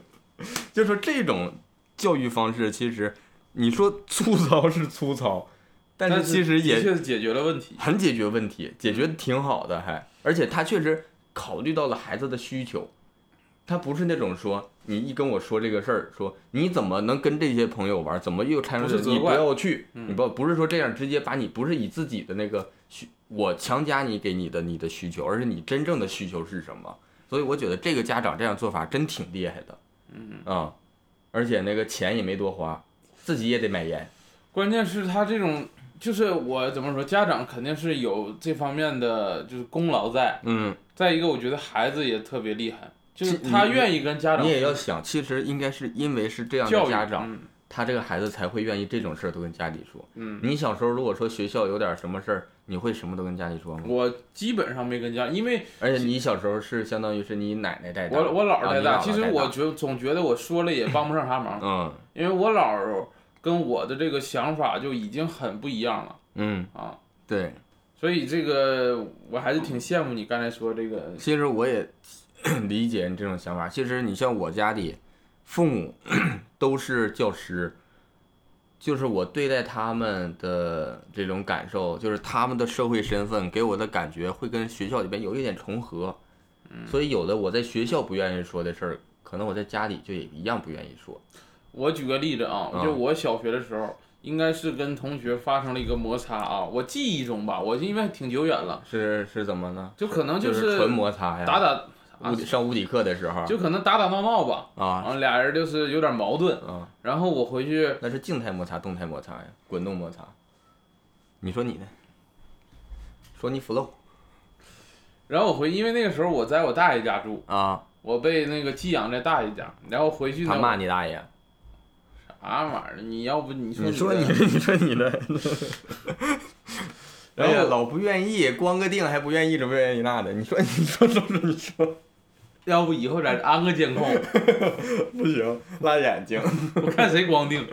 Speaker 1: 就说这种教育方式，其实你说粗糙是粗糙，但是其实也
Speaker 2: 确实解决了问题，
Speaker 1: 很解决问题，解决的挺好的还，而且他确实考虑到了孩子的需求，他不是那种说你一跟我说这个事儿，说你怎么能跟这些朋友玩，怎么又掺入你不要去，
Speaker 2: 嗯。
Speaker 1: 你不不是说这样直接把你不是以自己的那个需我强加你给你的你的需求，而是你真正的需求是什么。所以我觉得这个家长这样做法真挺厉害的，嗯。啊，而且那个钱也没多花，自己也得买烟。
Speaker 2: 关键是他这种，就是我怎么说，家长肯定是有这方面的就是功劳在。
Speaker 1: 嗯，
Speaker 2: 再一个，我觉得孩子也特别厉害，就是他愿意跟家长
Speaker 1: 你也要想，其实应该是因为是这样的家长，
Speaker 2: 嗯
Speaker 1: 他这个孩子才会愿意这种事儿都跟家里说。
Speaker 2: 嗯，
Speaker 1: 你小时候如果说学校有点什么事儿，你会什么都跟家里说吗？
Speaker 2: 我基本上没跟家，因为
Speaker 1: 而且你小时候是相当于是你奶奶带大，
Speaker 2: 我我姥儿带大，其实我觉总觉得我说了也帮不上啥忙，
Speaker 1: 嗯
Speaker 2: 因为我姥儿跟我的这个想法就已经很不一样了。
Speaker 1: 嗯。
Speaker 2: 啊，
Speaker 1: 对，
Speaker 2: 所以这个我还是挺羡慕你刚才说这个，
Speaker 1: 其实我也 理解你这种想法。其实你像我家里，父母 都是教师，就是我对待他们的这种感受，就是他们的社会身份给我的感觉会跟学校里边有一点重合，所以有的我在学校不愿意说的事儿，可能我在家里就也一样不愿意说。
Speaker 2: 我举个例子啊，
Speaker 1: 嗯
Speaker 2: 就我小学的时候，应该是跟同学发生了一个摩擦啊，我记忆中吧，我因为挺久远了，
Speaker 1: 是是怎么呢？
Speaker 2: 就可能
Speaker 1: 就是纯摩擦呀，
Speaker 2: 打打，
Speaker 1: 物理上物理课的时候
Speaker 2: 就可能打打闹闹吧，
Speaker 1: 啊
Speaker 2: 啊，俩人就是有点矛盾，
Speaker 1: 啊，
Speaker 2: 然后我回去，
Speaker 1: 那是静态摩擦、动态摩擦呀，滚动摩擦。你说你的，说你 flow
Speaker 2: 然后我回，因为那个时候我在我大爷家住，
Speaker 1: 啊，
Speaker 2: 我被那个寄养在大爷家，然后回去呢，
Speaker 1: 他骂你大爷。
Speaker 2: 啥玩意儿？你要不你说
Speaker 1: 你说
Speaker 2: 的
Speaker 1: 你的，你说你的。
Speaker 2: 然后
Speaker 1: 哎呀，老不愿意，光个腚还不愿意这不愿意那的。你说，你说，说说，你说，
Speaker 2: 要不以后咱安个监控，
Speaker 1: 不行，辣眼睛。
Speaker 2: 我看谁光腚。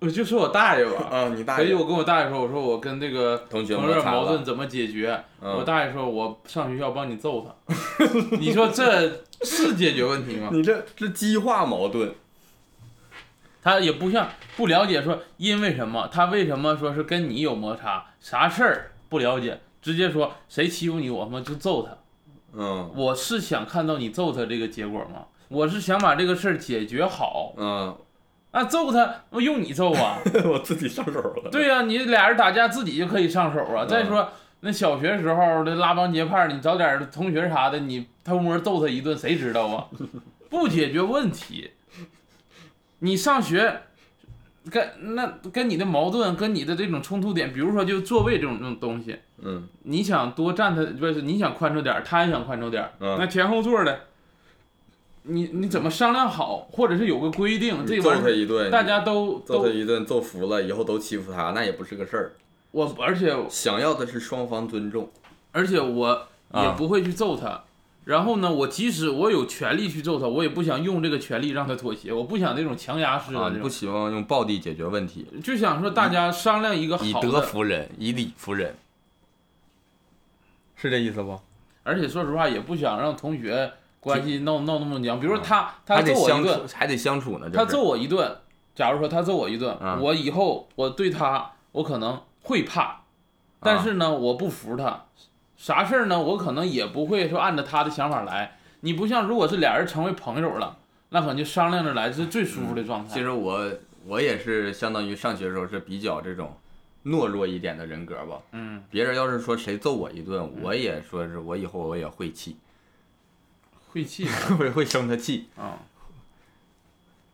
Speaker 2: 我就说我大爷吧，
Speaker 1: 啊，你大爷。
Speaker 2: 所以我跟我大爷说，我说我跟这个
Speaker 1: 同学
Speaker 2: 同学
Speaker 1: 摩擦了
Speaker 2: 矛盾怎么解决？
Speaker 1: 嗯
Speaker 2: 我大爷说，我上学校帮你揍他。你说这是解决问题吗？
Speaker 1: 你这是激化矛盾。
Speaker 2: 他也不像不了解说因为什么，他为什么说是跟你有摩擦，啥事儿不了解，直接说谁欺负你，我他妈就揍他。
Speaker 1: 嗯
Speaker 2: 我是想看到你揍他这个结果吗？我是想把这个事儿解决好。
Speaker 1: 嗯，
Speaker 2: 那揍他，我用你揍啊？
Speaker 1: 我自己上手了。
Speaker 2: 对呀、你俩人打架自己就可以上手啊。
Speaker 1: 嗯
Speaker 2: 再说那小学时候的拉帮结派，你找点同学啥的，你偷摸揍他一顿，谁知道啊？不解决问题，你上学跟那跟你的矛盾，跟你的这种冲突点，比如说就座位这种这种东西，
Speaker 1: 嗯
Speaker 2: 你想多占他，不是你想宽敞点，他也想宽敞点，
Speaker 1: 嗯
Speaker 2: 那前后座的，你你怎么商量好，或者是有个规定，这
Speaker 1: 揍
Speaker 2: 玩意儿
Speaker 1: 他一顿，
Speaker 2: 大家都
Speaker 1: 揍他
Speaker 2: 都
Speaker 1: 一顿，揍服了，以后都欺负他，那也不是个事儿。
Speaker 2: 我，而且
Speaker 1: 想要的是双方尊重。
Speaker 2: 而且我也
Speaker 1: 啊
Speaker 2: 不会去揍他。然后呢，我即使我有权利去揍他，我也不想用这个权利让他妥协，我不想那种强压式的
Speaker 1: 不希望用暴力解决问题，
Speaker 2: 就想说大家商量一个好
Speaker 1: 以德。服人，以理服人，是这意思不？
Speaker 2: 而且说实话，也不想让同学关系闹闹那么僵。比如说
Speaker 1: 啊
Speaker 2: 他他揍我一顿，，
Speaker 1: 还得相处呢。
Speaker 2: 他揍我一顿，假如说他揍我一顿，
Speaker 1: 啊
Speaker 2: 我以后我对他我可能会怕，但是呢，我不服他，啥事儿呢，我可能也不会说按照他的想法来。你不像如果是俩人成为朋友了，那可能就商量着来，是最舒服的状态。
Speaker 1: 其实我我也是相当于上学的时候是比较这种懦弱一点的人格吧。
Speaker 2: 嗯，
Speaker 1: 别人要是说谁揍我一顿，我也说是我以后我也会气，
Speaker 2: 晦气。
Speaker 1: 会会生他气，
Speaker 2: 啊，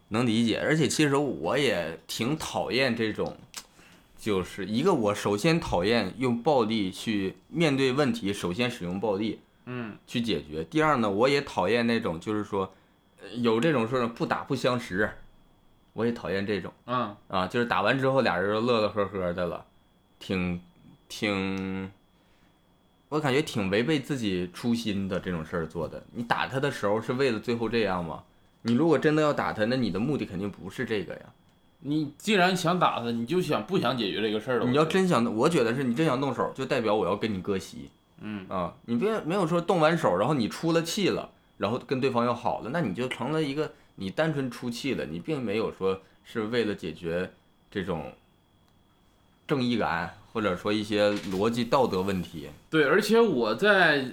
Speaker 1: 能理解。而且其实我也挺讨厌这种，就是一个我首先讨厌用暴力去面对问题，首先使用暴力，
Speaker 2: 嗯。
Speaker 1: 去解决。第二呢，我也讨厌那种就是说，呃有这种说是不打不相识，我也讨厌这种
Speaker 2: 嗯，
Speaker 1: 啊，就是打完之后俩人都乐乐呵呵的了，挺挺，我感觉挺违背自己初心的这种事儿做的。你打他的时候是为了最后这样吗？你如果真的要打他，那你的目的肯定不是这个呀。
Speaker 2: 你既然想打他，你就想不想解决这个事儿了？
Speaker 1: 你要真想，我觉得是你真想动手，就代表我要跟你割席。
Speaker 2: 嗯
Speaker 1: 啊，你别没有说动完手，然后你出了气了，然后跟对方要好了，那你就成了一个你单纯出气了，你并没有说是为了解决这种正义感或者说一些逻辑道德问题。
Speaker 2: 对，而且我在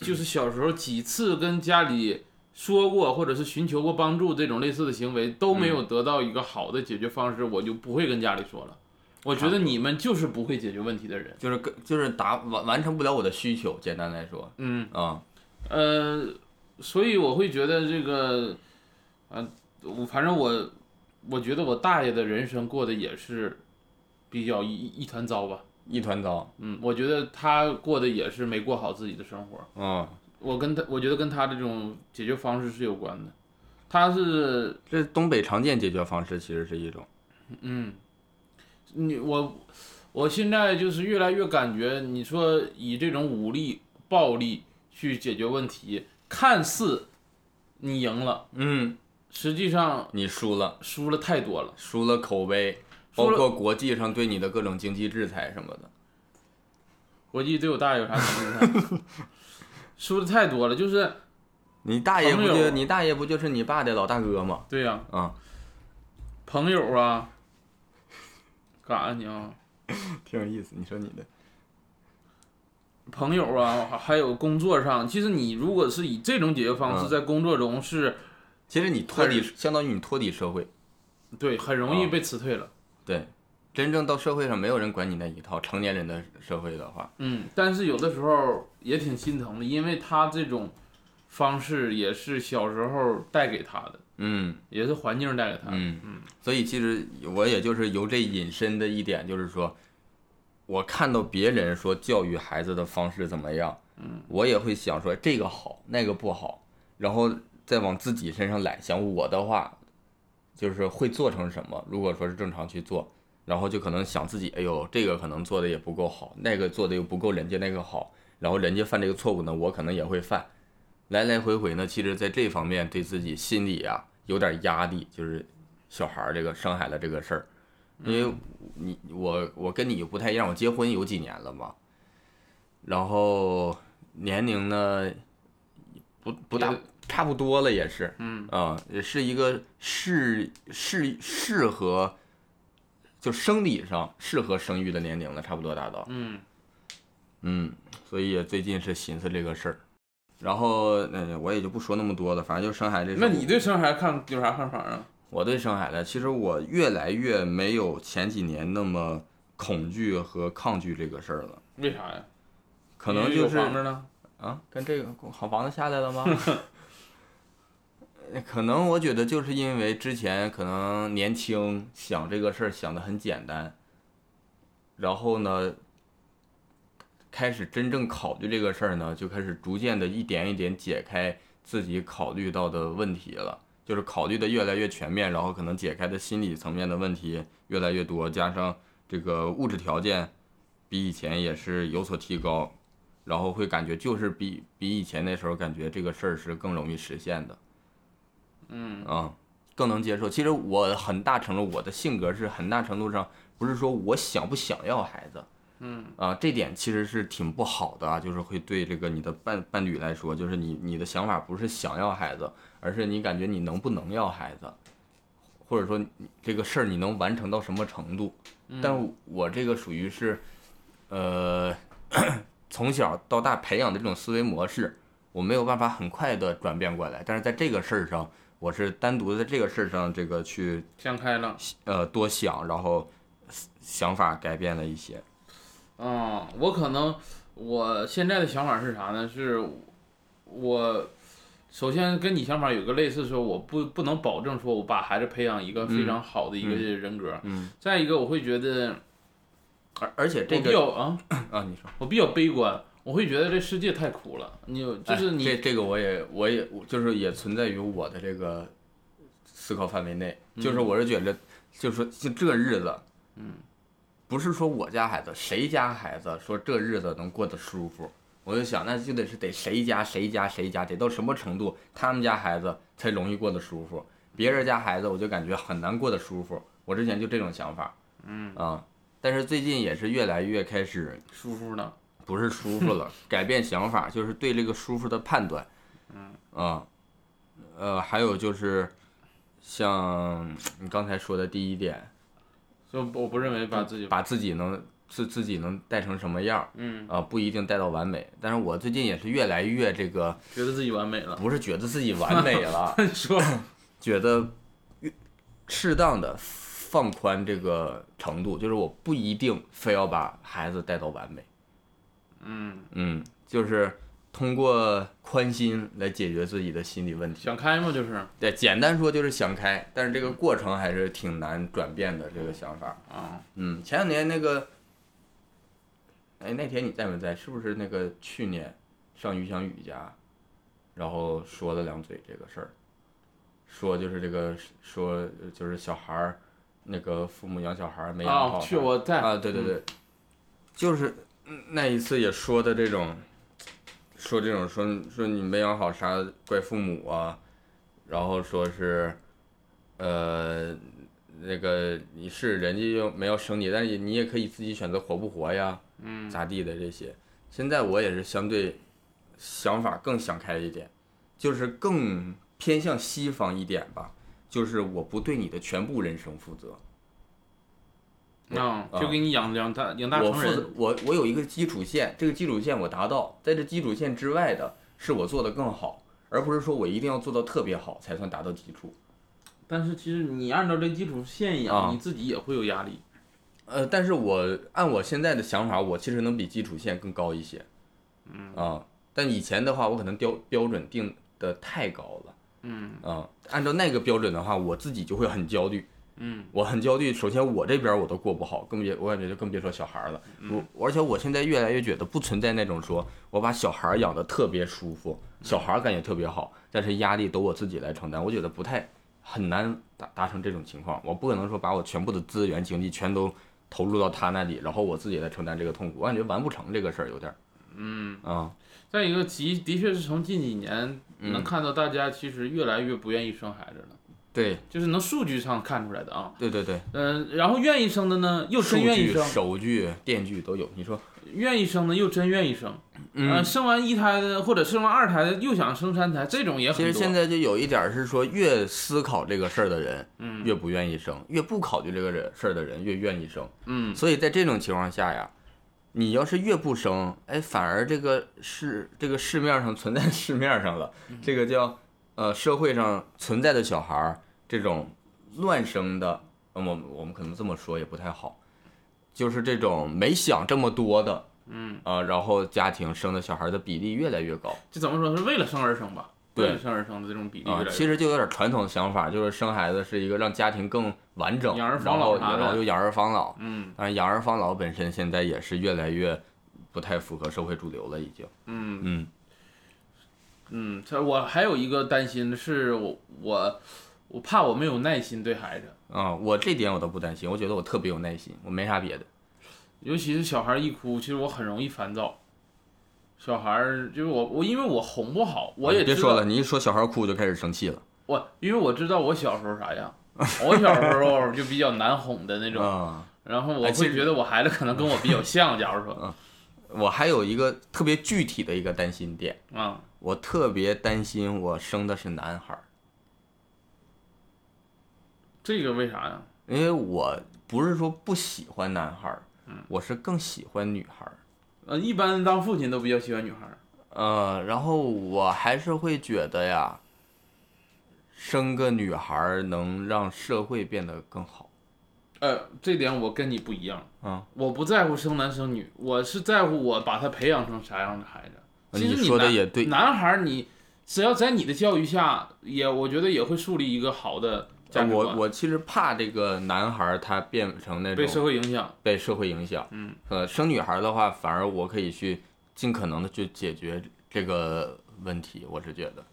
Speaker 2: 就是小时候几次跟家里说过，或者是寻求过帮助这种类似的行为，都没有得到一个好的解决方式，我就不会跟家里说了。我觉得你们就是不会解决问题的人。
Speaker 1: 就是跟就是达完完成不了我的需求，简单来说
Speaker 2: 嗯，
Speaker 1: 啊，
Speaker 2: 呃，所以我会觉得这个，呃，我反正我，我觉得我大爷的人生过得也是比较一一团糟吧。
Speaker 1: 一团糟。
Speaker 2: 嗯，我觉得他过的也是没过好自己的生活。
Speaker 1: 嗯，
Speaker 2: 我跟他，我觉得跟他这种解决方式是有关的。他是，
Speaker 1: 这东北常见解决方式其实是一种。
Speaker 2: 嗯，你我我现在就是越来越感觉，你说以这种武力、暴力去解决问题，看似你赢了，
Speaker 1: 嗯，
Speaker 2: 实际上
Speaker 1: 你输了，
Speaker 2: 输了太多了。
Speaker 1: 输了口碑，包括国际上对你的各种经济制裁什么的。
Speaker 2: 国际对我大爷有啥影响？输的太多了，就是
Speaker 1: 你大爷不就你大爷不就是你爸的老大哥吗？
Speaker 2: 对呀、
Speaker 1: 啊，
Speaker 2: 朋友啊，干啥你啊？
Speaker 1: 挺有意思。你说你的，
Speaker 2: 朋友啊，还还有工作上，其实你如果是以这种解决方式
Speaker 1: 嗯
Speaker 2: 在工作中是，
Speaker 1: 其实你脱离相当于你脱离社会。
Speaker 2: 对，很容易
Speaker 1: 啊
Speaker 2: 被辞退了。
Speaker 1: 对，真正到社会上没有人管你那一套，成年人的社会的话，
Speaker 2: 嗯，但是有的时候也挺心疼的，因为他这种方式也是小时候带给他的，
Speaker 1: 嗯
Speaker 2: 也是环境带给他的。
Speaker 1: 嗯
Speaker 2: 嗯
Speaker 1: 所以其实我也就是由这引申的一点，就是说，我看到别人说教育孩子的方式怎么样，
Speaker 2: 嗯，
Speaker 1: 我也会想说这个好，那个不好，然后再往自己身上揽。想我的话，就是会做成什么？如果说是正常去做，然后就可能想自己，哎呦，这个可能做的也不够好，那个做的又不够人家那个好，然后人家犯这个错误呢，我可能也会犯，来来回回呢，其实在这方面对自己心里啊有点压力，就是小孩儿这个生孩子这个事儿，因为你我我跟你不太一样，我结婚有几年了嘛，然后年龄呢不不大
Speaker 2: 也，
Speaker 1: 差不多了也是，
Speaker 2: 嗯
Speaker 1: 啊、也是一个适适适合，就生理上适合生育的年龄了，差不多达到。
Speaker 2: 嗯
Speaker 1: 嗯，所以也最近是寻思这个事儿，然后嗯、我也就不说那么多了，反正就生孩子。
Speaker 2: 那你对生孩子看有啥看法啊？
Speaker 1: 我对生孩子，其实我越来越没有前几年那么恐惧和抗拒这个事儿了，
Speaker 2: 为啥呀？
Speaker 1: 可能就是。啊，跟这个好房子下来了吗？可能我觉得就是因为之前可能年轻，想这个事儿想的很简单，然后呢，开始真正考虑这个事儿呢，就开始逐渐的一点一点解开自己考虑到的问题了，就是考虑的越来越全面，然后可能解开的心理层面的问题越来越多，加上这个物质条件比以前也是有所提高，然后会感觉就是比比以前那时候感觉这个事儿是更容易实现的，
Speaker 2: 嗯
Speaker 1: 啊、更能接受。其实我很大程度我的性格是很大程度上不是说我想不想要孩子，
Speaker 2: 嗯
Speaker 1: 啊，这点其实是挺不好的啊，就是会对这个你的伴伴侣来说，就是你你的想法不是想要孩子，而是你感觉你能不能要孩子，或者说这个事儿你能完成到什么程度。但我这个属于是，呃，从小到大培养的这种思维模式，我没有办法很快的转变过来。但是在这个事儿上，我是单独的在这个事儿上这个去
Speaker 2: 想开了。
Speaker 1: 呃多想，然后想法改变了一些。
Speaker 2: 啊、我可能我现在的想法是啥呢？是我首先跟你想法有个类似，说我不不能保证说我把孩子培养一个非常好的一个人格。
Speaker 1: 嗯，
Speaker 2: 再一个，我会觉得
Speaker 1: 而而且这
Speaker 2: 我比
Speaker 1: 个
Speaker 2: 较啊，
Speaker 1: 啊，你说。
Speaker 2: 我比较悲观，我会觉得这世界太苦了。你有就是你、
Speaker 1: 哎这这个我也我也我就是也存在于我的这个思考范围内，就是我是觉得，就是说就这日子，
Speaker 2: 嗯，
Speaker 1: 不是说我家孩子谁家孩子说这日子能过得舒服，我就想那就得是得谁家谁家谁家得到什么程度，他们家孩子才容易过得舒服，别人家孩子我就感觉很难过得舒服。我之前就这种想法，
Speaker 2: 嗯
Speaker 1: 啊，但是最近也是越来越开始
Speaker 2: 舒服呢。
Speaker 1: 不是舒服了，改变想法，就是对这个舒服的判断。嗯啊，呃，还有就是，像你刚才说的第一点，
Speaker 2: 就我不认为把自己
Speaker 1: 把自己能自自己能带成什么样儿
Speaker 2: 嗯
Speaker 1: 啊，不一定带到完美。但是我最近也是越来越这个，
Speaker 2: 觉得自己完美了。
Speaker 1: 不是觉得自己完美了，
Speaker 2: 说
Speaker 1: 觉得适当的放宽这个程度，就是我不一定非要把孩子带到完美。
Speaker 2: 嗯
Speaker 1: 嗯，就是通过宽心来解决自己的心理问题。
Speaker 2: 想开嘛，就是
Speaker 1: 对，简单说就是想开，但是这个过程还是挺难转变的这个想法。
Speaker 2: 啊，
Speaker 1: 嗯，前两年那个，哎，那天你在没在？是不是那个去年上于翔宇家，然后说了两嘴这个事儿，说就是这个说就是小孩儿，那个父母养小孩儿没养好
Speaker 2: 啊，去我在
Speaker 1: 啊，对对对，就是嗯那一次也说的这种，说这种说说你没养好啥怪父母啊，然后说是，呃，那个你是人家又没有生你，但是你也可以自己选择活不活呀，
Speaker 2: 嗯
Speaker 1: 咋地的这些。现在我也是相对想法更想开一点，就是更偏向西方一点吧，就是我不对你的全部人生负责。
Speaker 2: 啊，就给你养养大养大成人，
Speaker 1: 我我有一个基础线，这个基础线我达到，在这基础线之外的是我做的更好，而不是说我一定要做到特别好才算达到基础。
Speaker 2: 但是其实你按照这基础线养，
Speaker 1: 啊
Speaker 2: 你自己也会有压力。
Speaker 1: 呃，但是我按我现在的想法，我其实能比基础线更高一些。嗯啊，但以前的话，我可能标标准定的太高了。
Speaker 2: 嗯
Speaker 1: 啊，按照那个标准的话，我自己就会很焦虑。
Speaker 2: 嗯
Speaker 1: 我很焦虑，首先我这边我都过不好，更别我感觉就更别说小孩儿了。我而且我现在越来越觉得不存在那种说我把小孩儿养的特别舒服，小孩儿感觉特别好，但是压力都我自己来承担，我觉得不太很难达达成这种情况。我不可能说把我全部的资源精力全都投入到他那里，然后我自己来承担这个痛苦，我感觉完不成这个事儿有点儿。
Speaker 2: 嗯，
Speaker 1: 啊、
Speaker 2: 再一个，其的确是从近几年
Speaker 1: 嗯
Speaker 2: 能看到大家其实越来越不愿意生孩子了，
Speaker 1: 对
Speaker 2: 就是能数据上看出来的啊。
Speaker 1: 对对对，
Speaker 2: 嗯、然后愿意生的呢，又真愿意生；
Speaker 1: 手据、电锯都有。你说，
Speaker 2: 愿意生的又真愿意生。
Speaker 1: 嗯
Speaker 2: 呃，生完一胎的或者生完二胎的又想生三胎，这种也很多。
Speaker 1: 其实现在就有一点儿是说，越思考这个事儿的人，
Speaker 2: 嗯
Speaker 1: 越不愿意生；越不考虑这个人事儿的人，越愿意生。
Speaker 2: 嗯
Speaker 1: 所以在这种情况下呀，你要是越不生，哎，反而这个市这个市面上存在市面上了，
Speaker 2: 嗯
Speaker 1: 这个叫呃社会上存在的小孩儿这种乱生的，那么我们可能这么说也不太好，就是这种没想这么多的，
Speaker 2: 嗯，
Speaker 1: 啊、然后家庭生的小孩儿的比例越来越高。
Speaker 2: 这怎么说是为了生而生吧？
Speaker 1: 对
Speaker 2: 为了生而生的这种比例越
Speaker 1: 啊
Speaker 2: 来，越
Speaker 1: 其实就有点传统的想法，就是生孩子是一个让家庭更完整，
Speaker 2: 养儿防老
Speaker 1: 然后又养儿防老。
Speaker 2: 嗯
Speaker 1: 但是，养儿防老本身现在也是越来越不太符合社会主流了，已经。
Speaker 2: 嗯
Speaker 1: 嗯
Speaker 2: 嗯，这我还有一个担心的是我我我怕我没有耐心对孩子，
Speaker 1: 啊，我这点我都不担心，我觉得我特别有耐心，我没啥别的。
Speaker 2: 尤其是小孩一哭，其实我很容易烦躁。小孩儿就是我我因为我哄不好，我也
Speaker 1: 别说了，你一说小孩哭就开始生气了。
Speaker 2: 我因为我知道我小时候啥样，我小时候就比较难哄的那种，
Speaker 1: 啊，
Speaker 2: 然后我会觉得我孩子可能跟我比较像，假如说嗯
Speaker 1: 我还有一个特别具体的一个担心点，
Speaker 2: 啊，
Speaker 1: 我特别担心我生的是男孩儿，
Speaker 2: 这个为啥呀？
Speaker 1: 因为我不是说不喜欢男孩儿，我是更喜欢女孩儿。
Speaker 2: 呃，一般当父亲都比较喜欢女孩儿，
Speaker 1: 呃，然后我还是会觉得呀，生个女孩儿能让社会变得更好。
Speaker 2: 呃，这点我跟你不一样，
Speaker 1: 嗯，
Speaker 2: 我不在乎生男生女，我是在乎我把他培养成啥样的孩子。其实
Speaker 1: 你说的
Speaker 2: 男
Speaker 1: 也对
Speaker 2: 男孩儿你只要在你的教育下，也我觉得也会树立一个好的价值观。
Speaker 1: 我我其实怕这个男孩儿他变成那种
Speaker 2: 被社
Speaker 1: 种
Speaker 2: 会影响，
Speaker 1: 被社会影响。
Speaker 2: 嗯，
Speaker 1: 呃，生女孩儿的话，反而我可以去尽可能的去解决这个问题，我是觉得。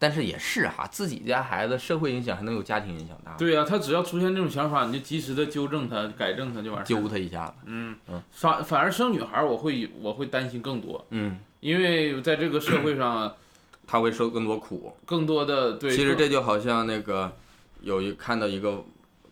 Speaker 1: 但是也是哈，自己家孩子社会影响还能有家庭影响大，
Speaker 2: 对呀、他只要出现这种想法，你就及时的纠正他、改正他就完事儿。
Speaker 1: 揪他一下子。
Speaker 2: 嗯
Speaker 1: 嗯，
Speaker 2: 反反而生女孩儿，我会我会担心更多，
Speaker 1: 嗯，
Speaker 2: 因为在这个社会上，
Speaker 1: 他会受更多苦。
Speaker 2: 更多的对，
Speaker 1: 其实这就好像那个有一看到一个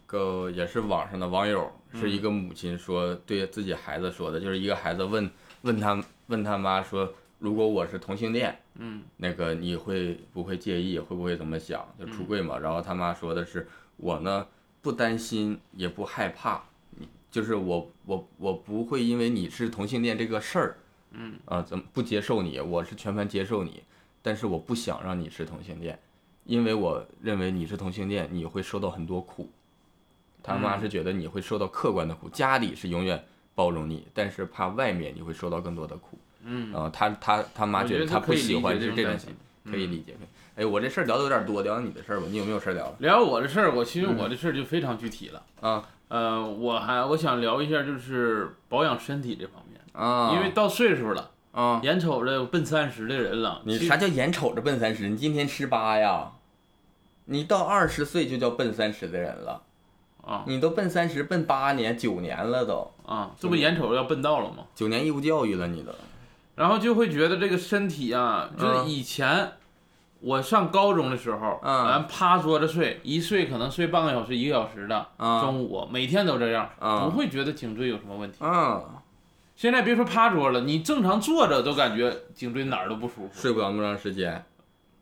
Speaker 1: 个也是网上的网友，是一个母亲说对自己孩子说的，就是一个孩子问问他问他妈说，如果我是同性恋，
Speaker 2: 嗯，
Speaker 1: 那个你会不会介意？会不会怎么想？就出柜嘛。然后他妈说的是，我呢不担心也不害怕，你就是我我我不会因为你是同性恋这个事儿，嗯啊怎么不接受你？我是全盘接受你，但是我不想让你是同性恋。因为我认为你是同性恋，你会受到很多苦。他妈是觉得你会受到客观的苦，家里是永远包容你，但是怕外面你会受到更多的苦。
Speaker 2: 嗯，
Speaker 1: 啊、他他他妈
Speaker 2: 觉
Speaker 1: 觉得他不喜欢
Speaker 2: 解
Speaker 1: 是这种可以理解。哎，我这事儿聊的有点多，聊聊你的事儿吧。你有没有事儿聊？
Speaker 2: 聊我的事儿，我其实
Speaker 1: 嗯
Speaker 2: 我的事儿就非常具体了。
Speaker 1: 啊
Speaker 2: 呃，我还我想聊一下就是保养身体这方面，
Speaker 1: 啊，
Speaker 2: 因为到岁数了，
Speaker 1: 啊，
Speaker 2: 眼瞅着奔三十的人了，
Speaker 1: 你啥叫眼瞅着奔三十？你今天十八呀，你到二十岁就叫奔三十的人了。
Speaker 2: 啊
Speaker 1: 你都奔三十，奔八年、九年了都，
Speaker 2: 啊，这不眼瞅着要奔到了吗？
Speaker 1: 九年义务教育了你都。
Speaker 2: 然后就会觉得这个身体啊，就是
Speaker 1: 嗯
Speaker 2: 以前我上高中的时候，
Speaker 1: 嗯
Speaker 2: 咱趴桌子睡，一睡可能睡半个小时、一个小时的，
Speaker 1: 啊
Speaker 2: 中午每天都这样，
Speaker 1: 啊
Speaker 2: 不会觉得颈椎有什么问题。
Speaker 1: 啊，
Speaker 2: 现在别说趴桌了，你正常坐着都感觉颈椎哪儿都不舒服，
Speaker 1: 睡不了那么长时间。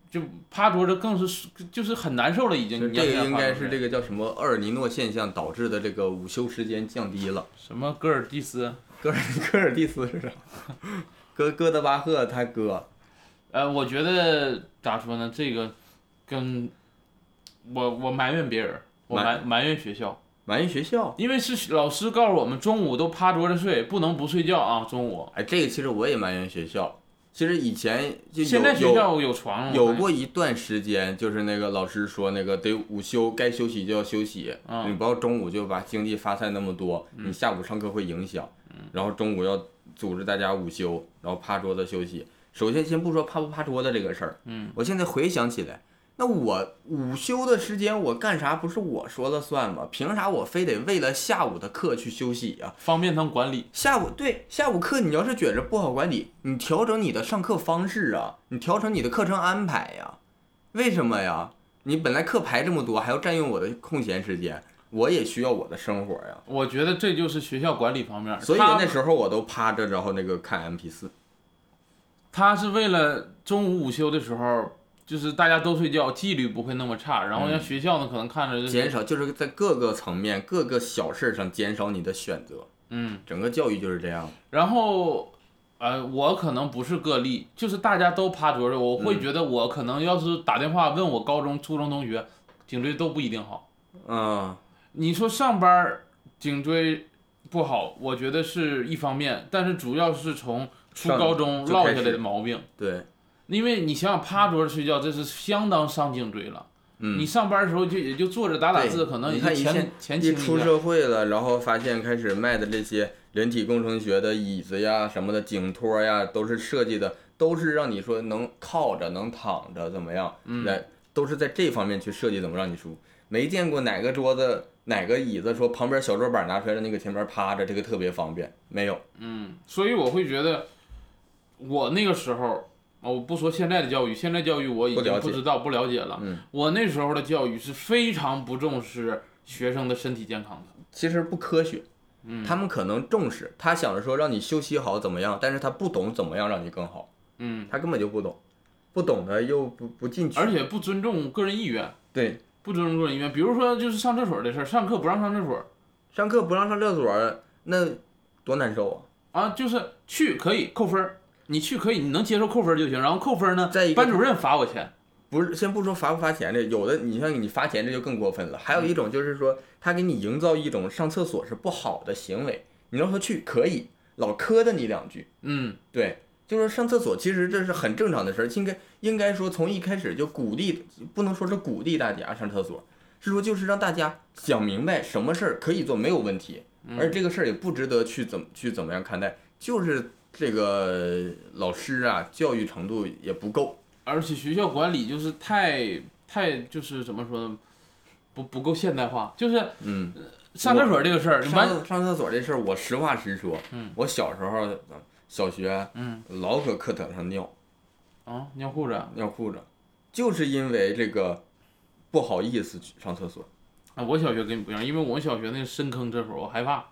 Speaker 2: 就趴桌子更是就是很难受了，已经。
Speaker 1: 就这个应该是这
Speaker 2: 个
Speaker 1: 个叫什么厄尔尼诺现象导致的这个午休时间降低了。
Speaker 2: 什么戈尔蒂斯，
Speaker 1: 戈尔戈尔蒂斯是啥？哥哥德巴赫他哥。
Speaker 2: 呃，我觉得咋说呢？这个跟我我埋怨别人，我
Speaker 1: 埋
Speaker 2: 埋埋怨学校。
Speaker 1: 埋怨学校。
Speaker 2: 因为是老师告诉我们，中午都趴桌子睡，不能不睡觉啊。中午，
Speaker 1: 哎，这个其实我也埋怨学校。其实以前就有
Speaker 2: 现在学
Speaker 1: 有
Speaker 2: 校有床了，
Speaker 1: 有过一段时间，就是那个老师说，那个得午休该休息就要休息，
Speaker 2: 嗯
Speaker 1: 你不要中午就把精力发散那么多，你下午上课会影响。然后中午要组织大家午休，然后趴桌子休息。首先先不说趴不趴桌子这个事儿，
Speaker 2: 嗯，
Speaker 1: 我现在回想起来，那我午休的时间我干啥不是我说了算吗？凭啥我非得为了下午的课去休息呀、
Speaker 2: 方便他们管理。
Speaker 1: 下午对下午课，你要是觉着不好管理，你调整你的上课方式啊，你调整你的课程安排呀。为什么呀？你本来课排这么多，还要占用我的空闲时间，我也需要我的生活呀。
Speaker 2: 我觉得这就是学校管理方面。
Speaker 1: 所以那时候我都趴着，然后那个看 MP 四。
Speaker 2: 他是为了中午午休的时候，就是大家都睡觉，纪律不会那么差。然后让
Speaker 1: 嗯
Speaker 2: 学校呢，可能看着就是
Speaker 1: 减少就是在各个层面、各个小事上减少你的选择。
Speaker 2: 嗯，
Speaker 1: 整个教育就是这样。
Speaker 2: 然后。呃，我可能不是个例，就是大家都趴桌子，我会
Speaker 1: 嗯
Speaker 2: 觉得我可能要是打电话问我高中、初中同学，颈椎都不一定好。
Speaker 1: 嗯，
Speaker 2: 你说上班儿颈椎不好，我觉得是一方面，但是主要是从初高中落下来的毛病。
Speaker 1: 对，
Speaker 2: 因为你想想趴桌子睡觉，这是相当伤颈椎了。
Speaker 1: 嗯，
Speaker 2: 你上班的时候就也就坐着打打字，可能
Speaker 1: 你看以前
Speaker 2: 前倾
Speaker 1: 一出。社会了，然后发现开始卖的这些人体工程学的椅子呀、什么的颈托呀，都是设计的，都是让你说能靠着、能躺着怎么样，
Speaker 2: 嗯
Speaker 1: 来都是在这方面去设计怎么让你舒服。没见过哪个桌子、哪个椅子说旁边小桌板拿出来的那个前面趴着，这个特别方便，没有。
Speaker 2: 嗯，所以我会觉得，我那个时候，我不说现在的教育，现在教育我已经不知道不了解了。
Speaker 1: 嗯，
Speaker 2: 我那时候的教育是非常不重视学生的身体健康的。
Speaker 1: 其实不科学。
Speaker 2: 嗯
Speaker 1: 他们可能重视，他想着说让你休息好怎么样，但是他不懂怎么样让你更好，
Speaker 2: 嗯，
Speaker 1: 他根本就不懂，不懂的又不不进去，
Speaker 2: 而且不尊重个人意愿。
Speaker 1: 对
Speaker 2: 不尊重个人意愿，比如说就是上厕所的事儿，上课不让上厕所
Speaker 1: 上课不让上厕所，那多难受啊！
Speaker 2: 啊，就是去可以扣分儿，你去可以，你能接受扣分儿就行，然后扣分儿呢
Speaker 1: 再一，个
Speaker 2: 班主任罚我钱。
Speaker 1: 不是，先不说罚不罚钱的，有的你像你罚钱这就更过分了。还有一种就是说，他给你营造一种上厕所是不好的行为，你让他去可以，老磕的你两句，
Speaker 2: 嗯，
Speaker 1: 对，就是上厕所，其实这是很正常的事儿，应该应该说从一开始就鼓励，不能说是鼓励大家上厕所，是说就是让大家想明白什么事儿可以做没有问题，而这个事儿也不值得去怎么去怎么样看待，就是这个老师啊教育程度也不够，
Speaker 2: 而且学校管理就是太太就是怎么说呢，不不够现代化，就是
Speaker 1: 嗯。
Speaker 2: 上厕所这个事儿，
Speaker 1: 上厕上厕所这事儿，我实话实说，
Speaker 2: 嗯
Speaker 1: 我小时候小学
Speaker 2: 嗯。
Speaker 1: 老搁课堂上尿
Speaker 2: 啊尿裤子
Speaker 1: 尿裤子，就是因为这个不好意思去上厕所，
Speaker 2: 啊，我小学跟你不一样，因为我小学那个深坑厕所我害怕，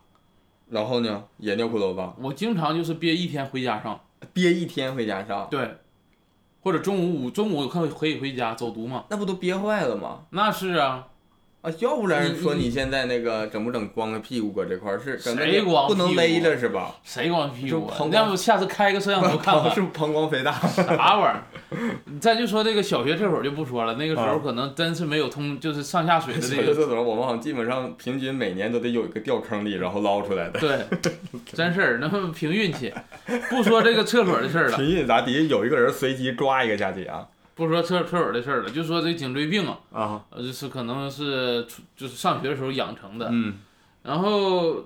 Speaker 1: 然后呢也尿裤兜子，
Speaker 2: 我经常就是憋一天回家上，
Speaker 1: 憋一天回家上，
Speaker 2: 对，或者中午午中午有课可以回家走读嘛，
Speaker 1: 那不都憋坏了吗？
Speaker 2: 那是啊，
Speaker 1: 啊，要不然说你现在那个整不整光个屁股搁这块儿是
Speaker 2: 谁光
Speaker 1: 不能勒了是吧？
Speaker 2: 谁光屁股啊？要不下次开个摄像头看看
Speaker 1: 是不是膀胱肥大？
Speaker 2: 啥玩意儿？再就说这个小学厕所就不说了，那个时候
Speaker 1: 啊
Speaker 2: 可能真是没有通，就是上下水的
Speaker 1: 小
Speaker 2: 这个。
Speaker 1: 学厕所我们好像基本上平均每年都得有一个掉坑里，然后捞出来的。
Speaker 2: 对，真事儿，那么凭运气。不说这个厕所的事儿了，
Speaker 1: 凭运咋地？有一个人随机抓一个下去啊
Speaker 2: 不说车车友的事儿了，就说这颈椎病啊，
Speaker 1: 啊
Speaker 2: 呃，就是可能是就是上学的时候养成的，
Speaker 1: 嗯，
Speaker 2: 然后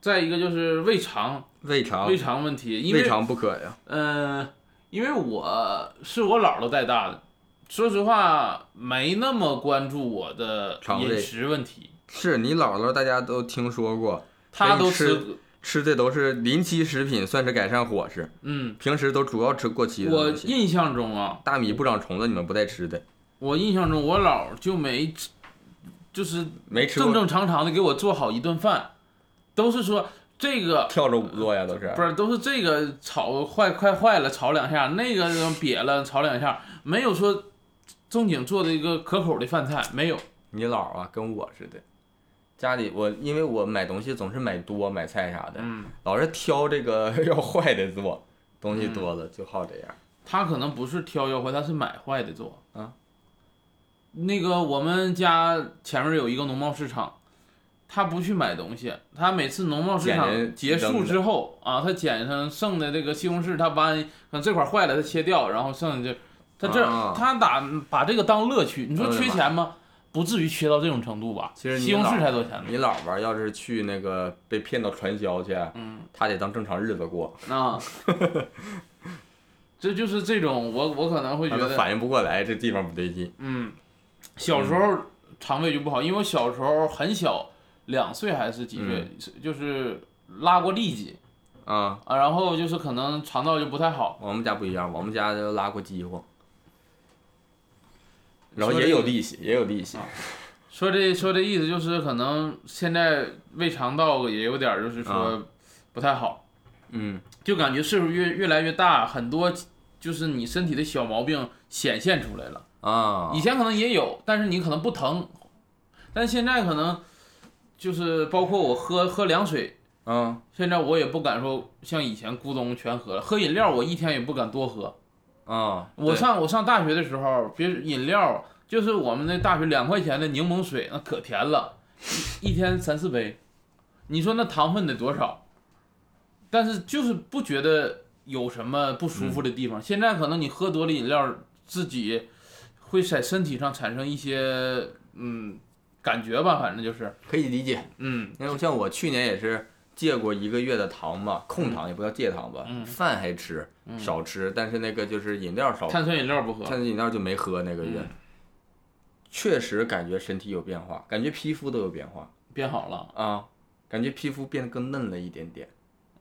Speaker 2: 再一个就是胃肠，
Speaker 1: 胃肠
Speaker 2: 胃肠问题，因为
Speaker 1: 胃肠不可呀。
Speaker 2: 嗯，因为我是我姥姥带大的，说实话没那么关注我的饮食问题，
Speaker 1: 是你姥姥大家都听说过，
Speaker 2: 她都
Speaker 1: 吃
Speaker 2: 吃，
Speaker 1: 的都是临期食品，算是改善伙食。
Speaker 2: 嗯，
Speaker 1: 平时都主要吃过期的
Speaker 2: 我。印象中啊，
Speaker 1: 大米不长虫子，你们不带吃的，
Speaker 2: 我印象中我姥就没吃，就是
Speaker 1: 没吃过
Speaker 2: 正正常常的给我做好一顿饭，都是说这个
Speaker 1: 跳着舞做呀，都是。
Speaker 2: 不是都是这个炒坏快坏了炒两下，那个瘪了炒两下，没有说正经做的一个可口的饭菜，没有。
Speaker 1: 你姥啊，跟我似的，家里我因为我买东西总是买多买菜啥的，
Speaker 2: 嗯，
Speaker 1: 老是挑这个 要坏的做，东西多了就好这样。
Speaker 2: 他可能不是挑要坏，他是买坏的做
Speaker 1: 啊。
Speaker 2: 那个我们家前面有一个农贸市场，他不去买东西，他每次农贸市场结束之后啊，他捡上剩的这个西红柿，他把可能这块坏了，他切掉，然后剩下就，他这、
Speaker 1: 啊
Speaker 2: 他打把这个当乐趣。你说缺钱吗？不至于缺到这种程度吧？
Speaker 1: 其实你
Speaker 2: 西红柿
Speaker 1: 姥
Speaker 2: 才多少钱呢？
Speaker 1: 你姥吧，要是去那个被骗到传销去，
Speaker 2: 嗯
Speaker 1: 他得当正常日子过，
Speaker 2: 啊，这就是这种我我可能会觉得
Speaker 1: 反应不过来这地方不对劲。
Speaker 2: 嗯，小时候肠胃就不好，因为我小时候很小，两岁还是几岁，就是拉过痢疾
Speaker 1: 啊，
Speaker 2: 啊，然后就是可能肠道就不太好。
Speaker 1: 我们家不一样，我们家就拉过饥荒，然后也有利息，也有利息。
Speaker 2: 说这说这意思就是可能现在胃肠道也有点儿就是说
Speaker 1: 啊
Speaker 2: 不太好，
Speaker 1: 嗯，
Speaker 2: 就感觉岁数越越来越大，很多就是你身体的小毛病显现出来了。
Speaker 1: 啊，
Speaker 2: 以前可能也有，但是你可能不疼，但现在可能就是包括我喝喝凉水。
Speaker 1: 嗯，
Speaker 2: 现在我也不敢说像以前咕咚全喝了，喝饮料我一天也不敢多喝。
Speaker 1: 啊，
Speaker 2: 我上我上大学的时候，别饮料就是我们那大学两块钱的柠檬水，那可甜了，一一天三四杯，你说那糖分得多少？但是就是不觉得有什么不舒服的地方。现在可能你喝多了饮料，自己会在身体上产生一些嗯感觉吧，反正就是
Speaker 1: 可以理解。
Speaker 2: 嗯
Speaker 1: 因为像我去年也是戒过一个月的糖嘛，控糖也不叫戒糖吧，
Speaker 2: 嗯。
Speaker 1: 饭还吃，少吃，但是那个就是饮料少，
Speaker 2: 碳酸饮料不喝。
Speaker 1: 碳，酸饮料就没喝那个月，
Speaker 2: 嗯。
Speaker 1: 确实感觉身体有变化，感觉皮肤都有变化。
Speaker 2: 变好了。
Speaker 1: 啊，感觉皮肤变得更嫩了一点点。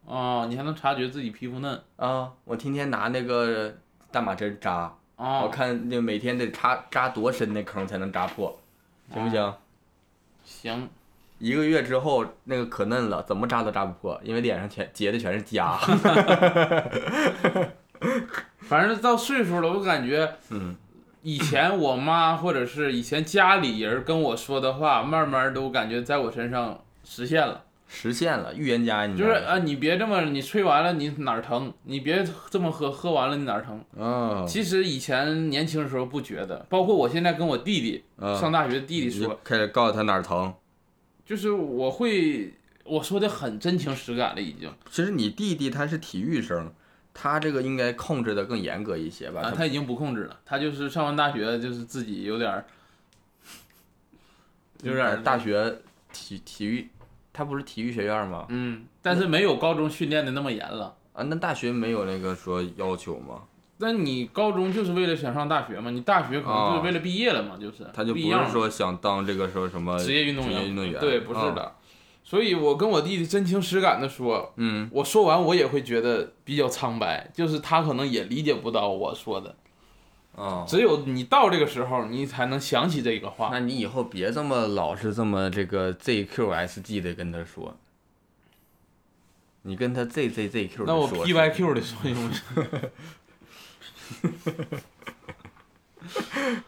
Speaker 2: 哦、你还能察觉自己皮肤嫩。
Speaker 1: 啊。我天天拿那个大马针扎，
Speaker 2: 啊。
Speaker 1: 我看那每天得扎扎多深那坑才能扎破，行不行？
Speaker 2: 行，
Speaker 1: 一个月之后，那个可嫩了，怎么扎都扎不破，因为脸上全结的全是痂。
Speaker 2: 反正到岁数了，我感觉
Speaker 1: 嗯，
Speaker 2: 以前我妈或者是以前家里人跟我说的话，慢慢都感觉在我身上实现了。
Speaker 1: 实现了预言家，你
Speaker 2: 就是啊，你别这么，你吹完了你哪儿疼？你别这么喝，喝完了你哪儿疼？
Speaker 1: 哦，
Speaker 2: 其实以前年轻的时候不觉得，包括我现在跟我弟弟
Speaker 1: 嗯
Speaker 2: 上大学的弟弟说，
Speaker 1: 开始告诉他哪儿疼。
Speaker 2: 就是我会我说的很真情实感了，已经
Speaker 1: 其实你弟弟他是体育生，他这个应该控制的更严格一些吧？
Speaker 2: 啊，他已经不控制了，他就是上完大学就是自己有点儿，有点儿
Speaker 1: 大学体体育，他不是体育学院吗？
Speaker 2: 嗯，但是没有高中训练的那么严了。
Speaker 1: 啊，那大学没有那个说要求吗？
Speaker 2: 那你高中就是为了想上大学嘛？你大学可能就是为了毕业了嘛？就是
Speaker 1: 哦他就不是说想当这个说什么
Speaker 2: 职业运动员，
Speaker 1: 运动员，
Speaker 2: 对，不是
Speaker 1: 啊。
Speaker 2: 的。所以我跟我弟弟真情实感的说，
Speaker 1: 嗯，
Speaker 2: 我说完我也会觉得比较苍白，就是他可能也理解不到我说的。
Speaker 1: 哦，
Speaker 2: 只有你到这个时候，你才能想起这个话。
Speaker 1: 那你以后别这么老是这么这个 ZQSG 的跟他说，你跟他 ZZZQ 的
Speaker 2: 那我
Speaker 1: 说
Speaker 2: PYQ 的说行不行？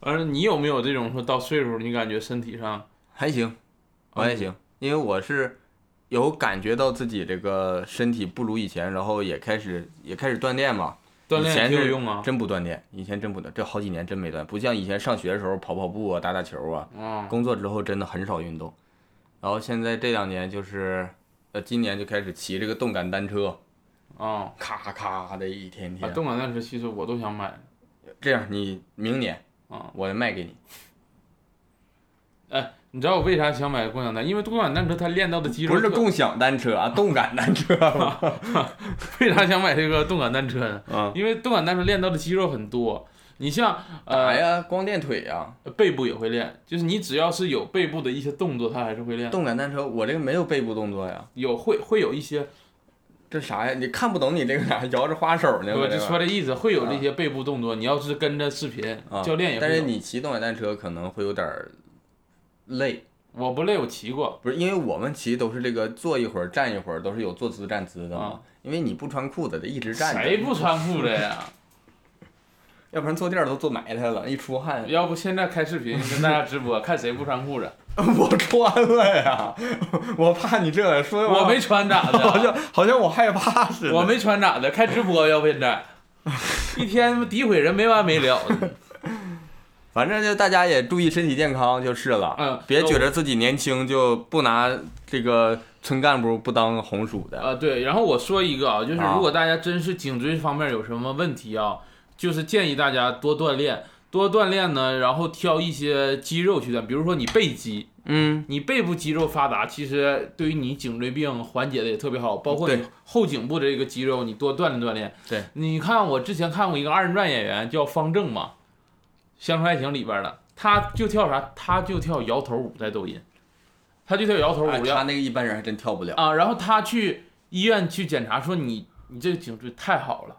Speaker 2: 完了，你有没有这种说到岁数，你感觉身体上
Speaker 1: 还行，我还行，因为我是有感觉到自己这个身体不如以前，然后也开始也开始锻炼嘛。
Speaker 2: 锻炼有用啊？
Speaker 1: 真不锻炼，以前真不锻，这好几年真没锻，不像以前上学的时候跑跑步啊、打打球啊。
Speaker 2: 啊，
Speaker 1: 工作之后真的很少运动，然后现在这两年就是，呃，今年就开始骑这个动感单车，
Speaker 2: 啊，
Speaker 1: 咔咔的一天
Speaker 2: 啊，
Speaker 1: 天。
Speaker 2: 动感单车其实我都想买
Speaker 1: 这样，你明年
Speaker 2: 啊。
Speaker 1: 我卖给你，
Speaker 2: 哎，你知道我为啥想买共享单？因为共享单车它练到的肌肉
Speaker 1: 不是共享单车啊，动感单车。
Speaker 2: 为啥想买这个动感单车呢？
Speaker 1: 啊，
Speaker 2: 因为动感单车练到的肌肉很多。你像
Speaker 1: 打
Speaker 2: 呃
Speaker 1: 呀，光练腿呀。
Speaker 2: 背部也会练，就是你只要是有背部的一些动作，它还是会练。
Speaker 1: 动感单车我这个没有背部动作呀，
Speaker 2: 有会会有一些，
Speaker 1: 这啥呀？你看不懂你这个啥，摇着花手呢？
Speaker 2: 我就说这意思，会有这些背部动作。你要是跟着视频，
Speaker 1: 啊，
Speaker 2: 教练也会。
Speaker 1: 但是你骑动感单车可能会有点累，
Speaker 2: 我不累，我骑过。
Speaker 1: 不是因为我们骑都是这个坐一会儿站一会儿，都是有坐姿站姿的嘛
Speaker 2: 啊。
Speaker 1: 因为你不穿裤子得一直站着，
Speaker 2: 谁不穿裤子呀？
Speaker 1: 要不然坐垫都坐埋汰了，一出汗。
Speaker 2: 要不现在开视频跟大家直播，看谁不穿裤子。
Speaker 1: 我穿了呀，我怕你这说
Speaker 2: 我没穿咋的好？
Speaker 1: 像好像我害怕似的。
Speaker 2: 我没穿咋的？开直播要不现在，一天诋毁人没完没了的。
Speaker 1: 反正就大家也注意身体健康就是了，
Speaker 2: 嗯
Speaker 1: 别觉得自己年轻就不拿这个村干部不当红薯的。
Speaker 2: 啊，对，然后我说一个啊，就是
Speaker 1: 啊
Speaker 2: 如果大家真是颈椎方面有什么问题啊，就是建议大家多锻炼，多锻炼呢，然后挑一些肌肉去锻，比如说你背肌，
Speaker 1: 嗯，
Speaker 2: 你背部肌肉发达，其实对于你颈椎病缓解的也特别好，包括你后颈部的这个肌肉，你多锻炼锻炼。
Speaker 1: 对，
Speaker 2: 你看我之前看过一个二人转演员叫方正嘛，《乡村爱情》里边的，他就跳啥？他就跳摇头舞，在抖音，他就跳摇头
Speaker 1: 哎
Speaker 2: 舞，哎
Speaker 1: 他那个一般人还真跳不了。
Speaker 2: 啊，然后他去医院去检查，说你你这个颈椎太好了，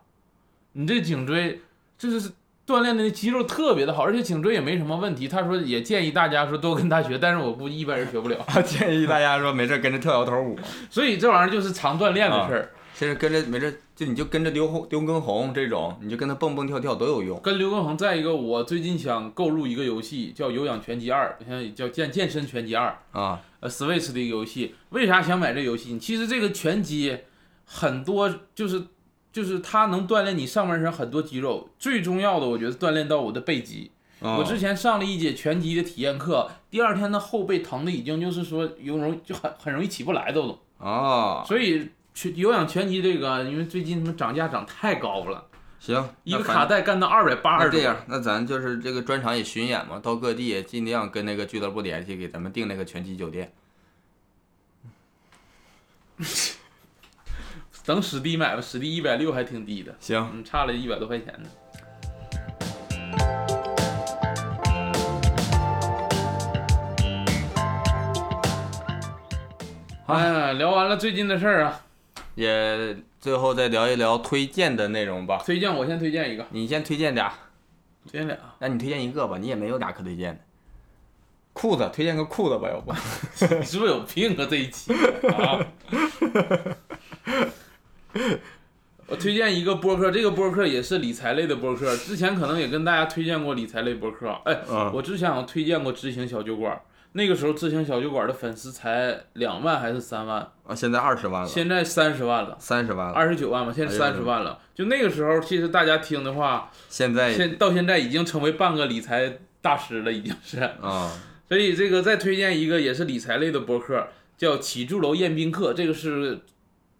Speaker 2: 你这个颈椎就是锻炼的肌肉特别的好，而且颈椎也没什么问题。他说也建议大家说多跟他学，但是我估计一般人学不了，
Speaker 1: 建议大家说没事跟着跳摇头舞，
Speaker 2: 所以这玩意儿就是常锻炼的事儿。
Speaker 1: 现在跟着没事就你就跟着刘洪刘畊宏这种，你就跟他蹦蹦跳跳都有用。
Speaker 2: 跟刘畊宏，再一个，我最近想购入一个游戏，叫《有氧拳击二》，现 在叫健健身拳击二，
Speaker 1: 啊，
Speaker 2: 呃，Switch 的一个游戏。为啥想买这游戏？其实这个拳击很多就是就是它能锻炼你上半身很多肌肉，最重要的我觉得锻炼到我的背肌。
Speaker 1: 啊
Speaker 2: 我之前上了一节拳击的体验课，第二天的后背疼的已经就是说有容就很很容易起不来都都。
Speaker 1: 啊，
Speaker 2: 所以拳有氧拳击这个，因为最近他们涨价涨太高了，
Speaker 1: 行，
Speaker 2: 一个卡带干到二百八十
Speaker 1: 这样，那咱就是这个专场也巡演嘛，到各地也尽量跟那个俱乐部联系，给咱们订那个拳击酒店。
Speaker 2: 等史迪买吧，史迪一百六还挺低的，
Speaker 1: 行，
Speaker 2: 嗯，差了一百多块钱呢。哎呀，聊完了最近的事儿啊，
Speaker 1: 也最后再聊一聊推荐的内容吧。
Speaker 2: 推荐我先推荐一个，
Speaker 1: 你先推荐俩，
Speaker 2: 推荐俩，
Speaker 1: 那你推荐一个吧，你也没有俩可推荐的。裤子，推荐个裤子吧，要不？
Speaker 2: 你 是不是有病啊？这一期啊！我推荐一个播客，这个播客也是理财类的播客，之前可能也跟大家推荐过理财类播客。哎，
Speaker 1: 嗯
Speaker 2: 我之前好像推荐过知行小酒馆，那个时候知行小酒馆的粉丝才两万还是三万，
Speaker 1: 啊，现在二十万了，
Speaker 2: 现在三十万了，
Speaker 1: 三十万了，
Speaker 2: 二十九万吧，现在三十万了。就那个时候，其实大家听的话，
Speaker 1: 现在
Speaker 2: 现到现在已经成为半个理财大师了，已经是。
Speaker 1: 啊，
Speaker 2: 所以这个再推荐一个也是理财类的播客，叫起住楼宴宾客，这个是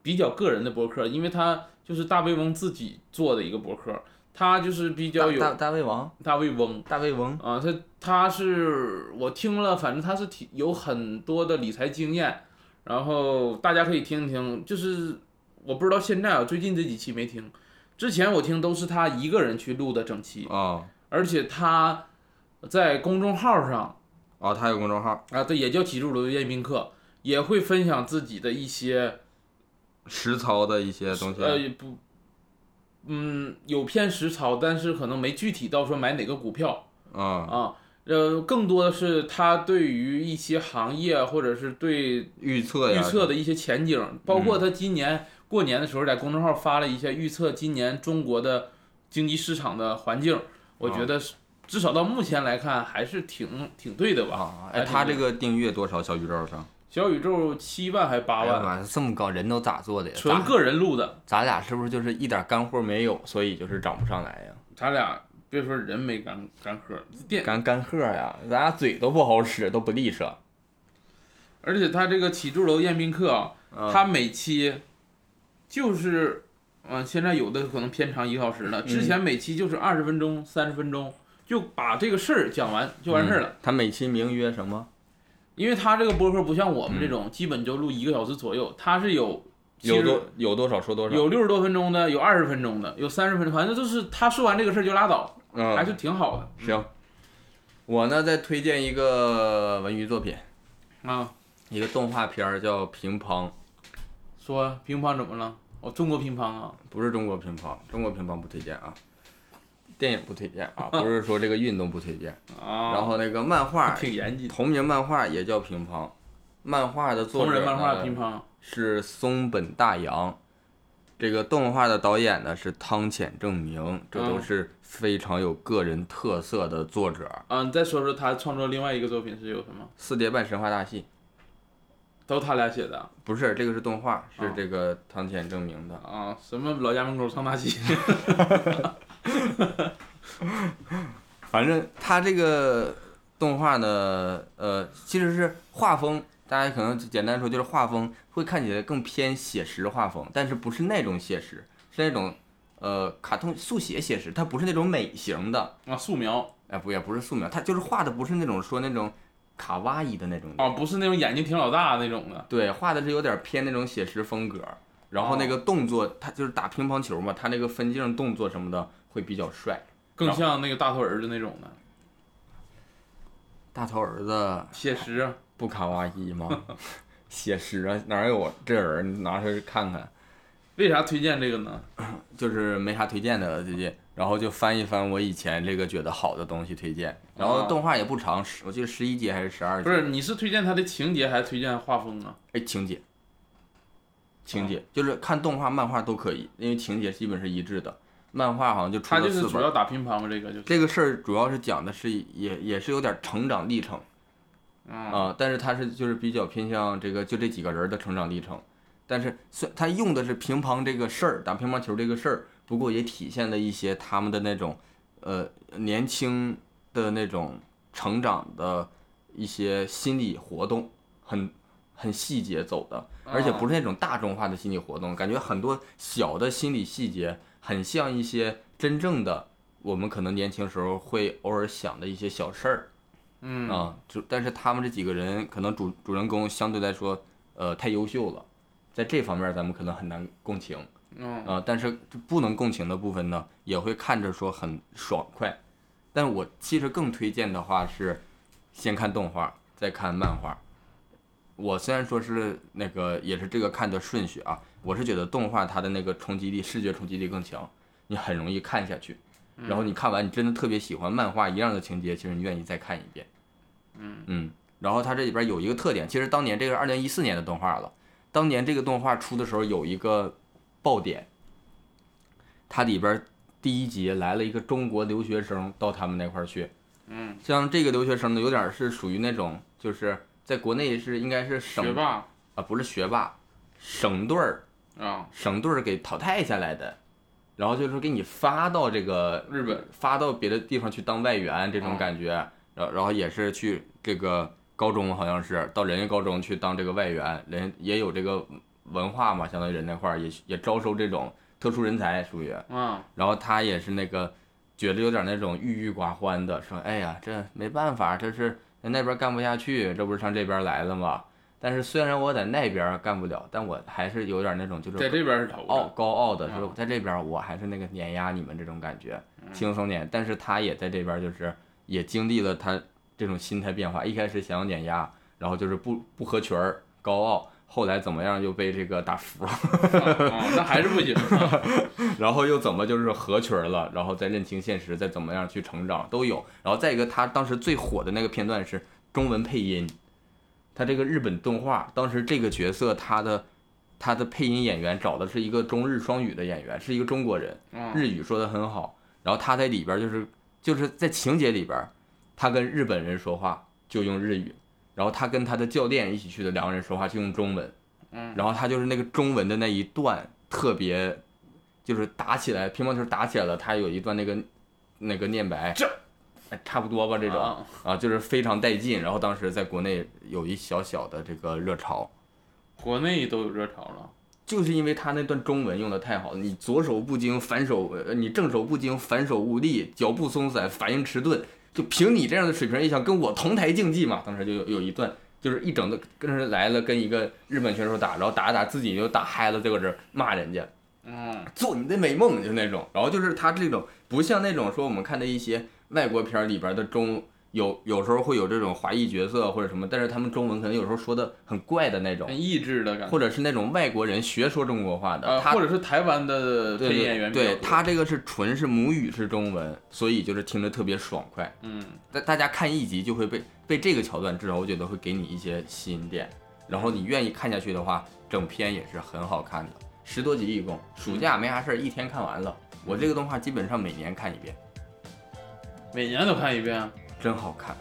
Speaker 2: 比较个人的博客，因为他就是大胃王自己做的一个博客，他就是比较有
Speaker 1: 大胃王，
Speaker 2: 大胃翁
Speaker 1: 大胃王，
Speaker 2: 啊，他他是我听了，反正他是挺有很多的理财经验，然后大家可以听一听，就是我不知道现在啊，最近这几期没听，之前我听都是他一个人去录的整期，
Speaker 1: 啊
Speaker 2: 而且他在公众号上。
Speaker 1: 啊，他有公众号，
Speaker 2: 啊，对，也叫启筑楼宴宾客，也会分享自己的一些
Speaker 1: 实操的一些东西。
Speaker 2: 呃不，嗯，有偏实操，但是可能没具体到说买哪个股票
Speaker 1: 啊
Speaker 2: 啊，呃，更多的是他对于一些行业或者是对
Speaker 1: 预测，
Speaker 2: 预测的一些前景，包括他今年过年的时候在公众号发了一些预测今年中国的经济市场的环境，我觉得是至少到目前来看还是挺挺对的吧？
Speaker 1: 啊，哎，他这个订阅多少？小宇宙上
Speaker 2: 小宇宙七万还八万，
Speaker 1: 哎呀妈，这么高，人都咋做的
Speaker 2: 纯个人录的，
Speaker 1: 咱俩是不是就是一点干货没有，所以就是涨不上来呀？
Speaker 2: 咱俩别说人没干干喝，电
Speaker 1: 干干货呀，咱俩嘴都不好使，都不利索。
Speaker 2: 而且他这个起住楼宴宾客啊，
Speaker 1: 嗯
Speaker 2: 他每期就是，嗯、现在有的可能偏长一个小时了，之前每期就是二十分钟、三十分钟，就把这个事儿讲完就完事儿了。
Speaker 1: 嗯他每期名曰什么？
Speaker 2: 因为他这个播客不像我们这种，基本就录一个小时左右，他是有
Speaker 1: 有多有多少说多少？
Speaker 2: 有六十多分钟的，有二十分钟的，有三十分钟，反正就是他说完这个事儿就拉倒，
Speaker 1: 嗯，
Speaker 2: 还是挺好的
Speaker 1: 行。我呢再推荐一个文娱作品，
Speaker 2: 啊。
Speaker 1: 一个动画片儿叫《乒乓》，
Speaker 2: 说乒乓怎么了？哦，中国乒乓啊，
Speaker 1: 不是中国乒乓，中国乒乓不推荐啊，电影不推荐啊，不是说这个运动不推荐。
Speaker 2: 啊，
Speaker 1: 然后那个漫画，
Speaker 2: 挺严谨。
Speaker 1: 同名漫画也叫乒乓，漫画的作者
Speaker 2: 同人漫画乒乓，
Speaker 1: 是松本大洋，这个动画的导演呢是汤浅正明，这都
Speaker 2: 嗯
Speaker 1: 是非常有个人特色的作者。
Speaker 2: 啊，你再说说他创作另外一个作品是有什么？
Speaker 1: 四叠半神话大戏
Speaker 2: 都他俩写的
Speaker 1: 不是这个是动画，是
Speaker 2: 啊
Speaker 1: 这个汤浅正明的。
Speaker 2: 啊？什么老家门口唱大戏？
Speaker 1: 反正他这个动画呢，呃，其实是画风，大家可能简单说就是画风会看起来更偏写实画风，但是不是那种写实，是那种呃卡通速写写实，它不是那种美型的，
Speaker 2: 啊，素描
Speaker 1: 哎不也不是素描，它就是画的不是那种说那种卡哇伊的那种
Speaker 2: 哦，不是那种眼睛挺老大那种的
Speaker 1: 对，画的是有点偏那种写实风格，然后那个动作，他就是打乒乓球嘛，他那个分镜动作什么的会比较帅。
Speaker 2: 更像那个大头儿子那种的
Speaker 1: 大头儿子
Speaker 2: 写实啊。
Speaker 1: 不卡哇伊吗？写实啊，哪有这人拿出来看看，
Speaker 2: 为啥推荐这个呢？
Speaker 1: 就是没啥推荐的了最近，然后就翻一翻我以前这个觉得好的东西推荐，然后
Speaker 2: 啊
Speaker 1: 动画也不长，十我记得十一集还是十二集，
Speaker 2: 不是，你是推荐它的情节还是推荐画风啊？
Speaker 1: 哎情节，情节就是看动画、漫画都可以，因为情节基本是一致的。漫画好像就出
Speaker 2: 他就是
Speaker 1: 了四本，
Speaker 2: 主要打乒乓嘛，这个就是
Speaker 1: 这个事儿主要是讲的是也也是有点成长历程
Speaker 2: 啊
Speaker 1: 啊、但是它是就是比较偏向这个就这几个人的成长历程，但是虽他用的是乒乓这个事儿，打乒乓球这个事儿，不过也体现了一些他们的那种呃年轻的那种成长的一些心理活动，很很细节走的，而且不是那种大众化的心理活动，感觉很多小的心理细节，很像一些真正的我们可能年轻时候会偶尔想的一些小事儿。
Speaker 2: 嗯
Speaker 1: 啊，就但是他们这几个人可能主主人公相对来说，呃，太优秀了，在这方面咱们可能很难共情
Speaker 2: 嗯
Speaker 1: 啊。但是不能共情的部分呢，也会看着说很爽快。但我其实更推荐的话是，先看动画，再看漫画。我虽然说是那个也是这个看的顺序啊，我是觉得动画它的那个冲击力、视觉冲击力更强，你很容易看下去。然后你看完，你真的特别喜欢漫画一样的情节，其实你愿意再看一遍。嗯然后它这里边有一个特点，其实当年这个是二零一四年的动画了，当年这个动画出的时候有一个爆点，它里边第一集来了一个中国留学生到他们那块儿去，
Speaker 2: 嗯，
Speaker 1: 像这个留学生呢，有点是属于那种就是在国内是应该是省
Speaker 2: 学霸。
Speaker 1: 啊，不是学霸，省队儿
Speaker 2: 啊，
Speaker 1: 省队儿给淘汰下来的，然后就是说给你发到这个
Speaker 2: 日本
Speaker 1: 发到别的地方去当外援这种
Speaker 2: 哦
Speaker 1: 感觉，然后然后也是去这个高中好像是到人家高中去当这个外援，人也有这个文化嘛，相当于人那块儿也也招收这种特殊人才属于，
Speaker 2: 嗯，
Speaker 1: 然后他也是那个觉得有点那种郁郁寡欢的，说哎呀这没办法，这是在那边干不下去，这不是上这边来了吗？但是虽然我在那边干不了，但我还是有点那种就是
Speaker 2: 在这边
Speaker 1: 傲，高傲的，
Speaker 2: 嗯。
Speaker 1: 说在这边我还是那个碾压你们这种感觉，轻松点。但是他也在这边就是也经历了他这种心态变化，一开始想要碾压，然后就是不不合群儿，高傲，后来怎么样又被这个打服，
Speaker 2: 啊，那还是不行。啊
Speaker 1: 然后又怎么就是合群儿了，然后再认清现实，再怎么样去成长都有。然后再一个，他当时最火的那个片段是中文配音，他这个日本动画当时这个角色他的他的配音演员找的是一个中日双语的演员，是一个中国人，
Speaker 2: 啊
Speaker 1: 日语说的很好，然后他在里边就是就是在情节里边儿，他跟日本人说话就用日语，然后他跟他的教练一起去的两个人说话就用中文，
Speaker 4: 嗯，
Speaker 1: 然后他就是那个中文的那一段特别，就是打起来乒乓球打起来了，他有一段那个那个念白，
Speaker 4: 这。
Speaker 1: 哎差不多吧这种。
Speaker 4: 啊。
Speaker 1: 啊，就是非常带劲。然后当时在国内有一小小的这个热潮，
Speaker 4: 国内都有热潮了。
Speaker 1: 就是因为他那段中文用的太好了，你左手不精，反手呃，你正手不精，反手无力，脚步松散，反应迟钝，就凭你这样的水平，也想跟我同台竞技嘛？当时就有有一段，就是一整的跟人来了，跟一个日本选手打，然后打着打自己就打嗨了，就搁这骂人家，
Speaker 4: 嗯，
Speaker 1: 做你的美梦，就那种。然后就是他这种不像那种说我们看的一些外国片里边的中有有时候会有这种华裔角色或者什么，但是他们中文可能有时候说的很怪的那种
Speaker 4: 很，意志的感觉。
Speaker 1: 或者是那种外国人学说中国话的，
Speaker 4: 或者是台湾的
Speaker 1: 对
Speaker 4: 配音演员
Speaker 1: 对，他这个是纯是母语是中文，所以就是听着特别爽快。
Speaker 4: 嗯，
Speaker 1: 大大家看一集就会被被这个桥段，至少我觉得会给你一些吸引点，然后你愿意看下去的话，整篇也是很好看的，十多集一共，暑假没啥事儿，一天看完了。我这个动画基本上每年看一遍，
Speaker 4: 每年都看一遍。
Speaker 1: 真好看。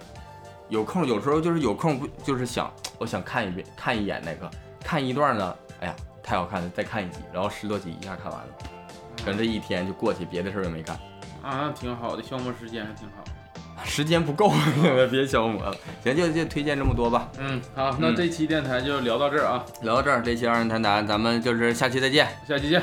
Speaker 1: 有空有时候就是有空不就是想我想看一遍看一眼那个看一段呢，哎呀太好看了，再看一集，然后十多集一下看完了，可能这一天就过去，别的事儿也没干。
Speaker 4: 啊，挺好的，消磨时间还挺好。
Speaker 1: 时间不够，别消磨了。行，就就推荐这么多吧。
Speaker 4: 嗯，好，那
Speaker 1: 嗯
Speaker 4: 这期电台就聊到这儿啊，
Speaker 1: 聊到这儿，这期二人谈谈，咱们就是下期再见。
Speaker 4: 下期见。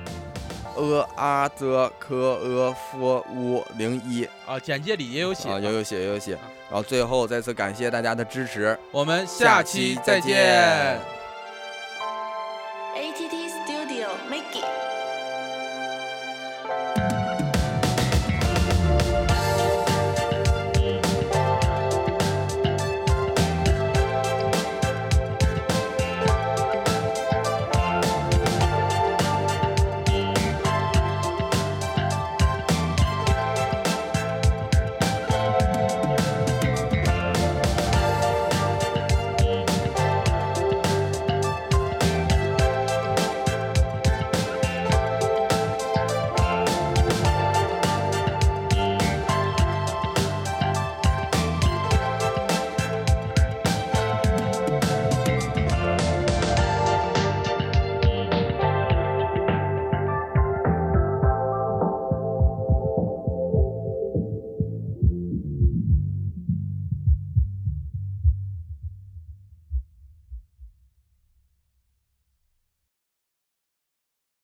Speaker 5: 呃阿则科呃夫乌零一
Speaker 2: 啊，简介里也有写
Speaker 5: 啊，
Speaker 2: 也。
Speaker 5: 有有写也有写。然后最后再次感谢大家的支持。
Speaker 2: 我们下期再见。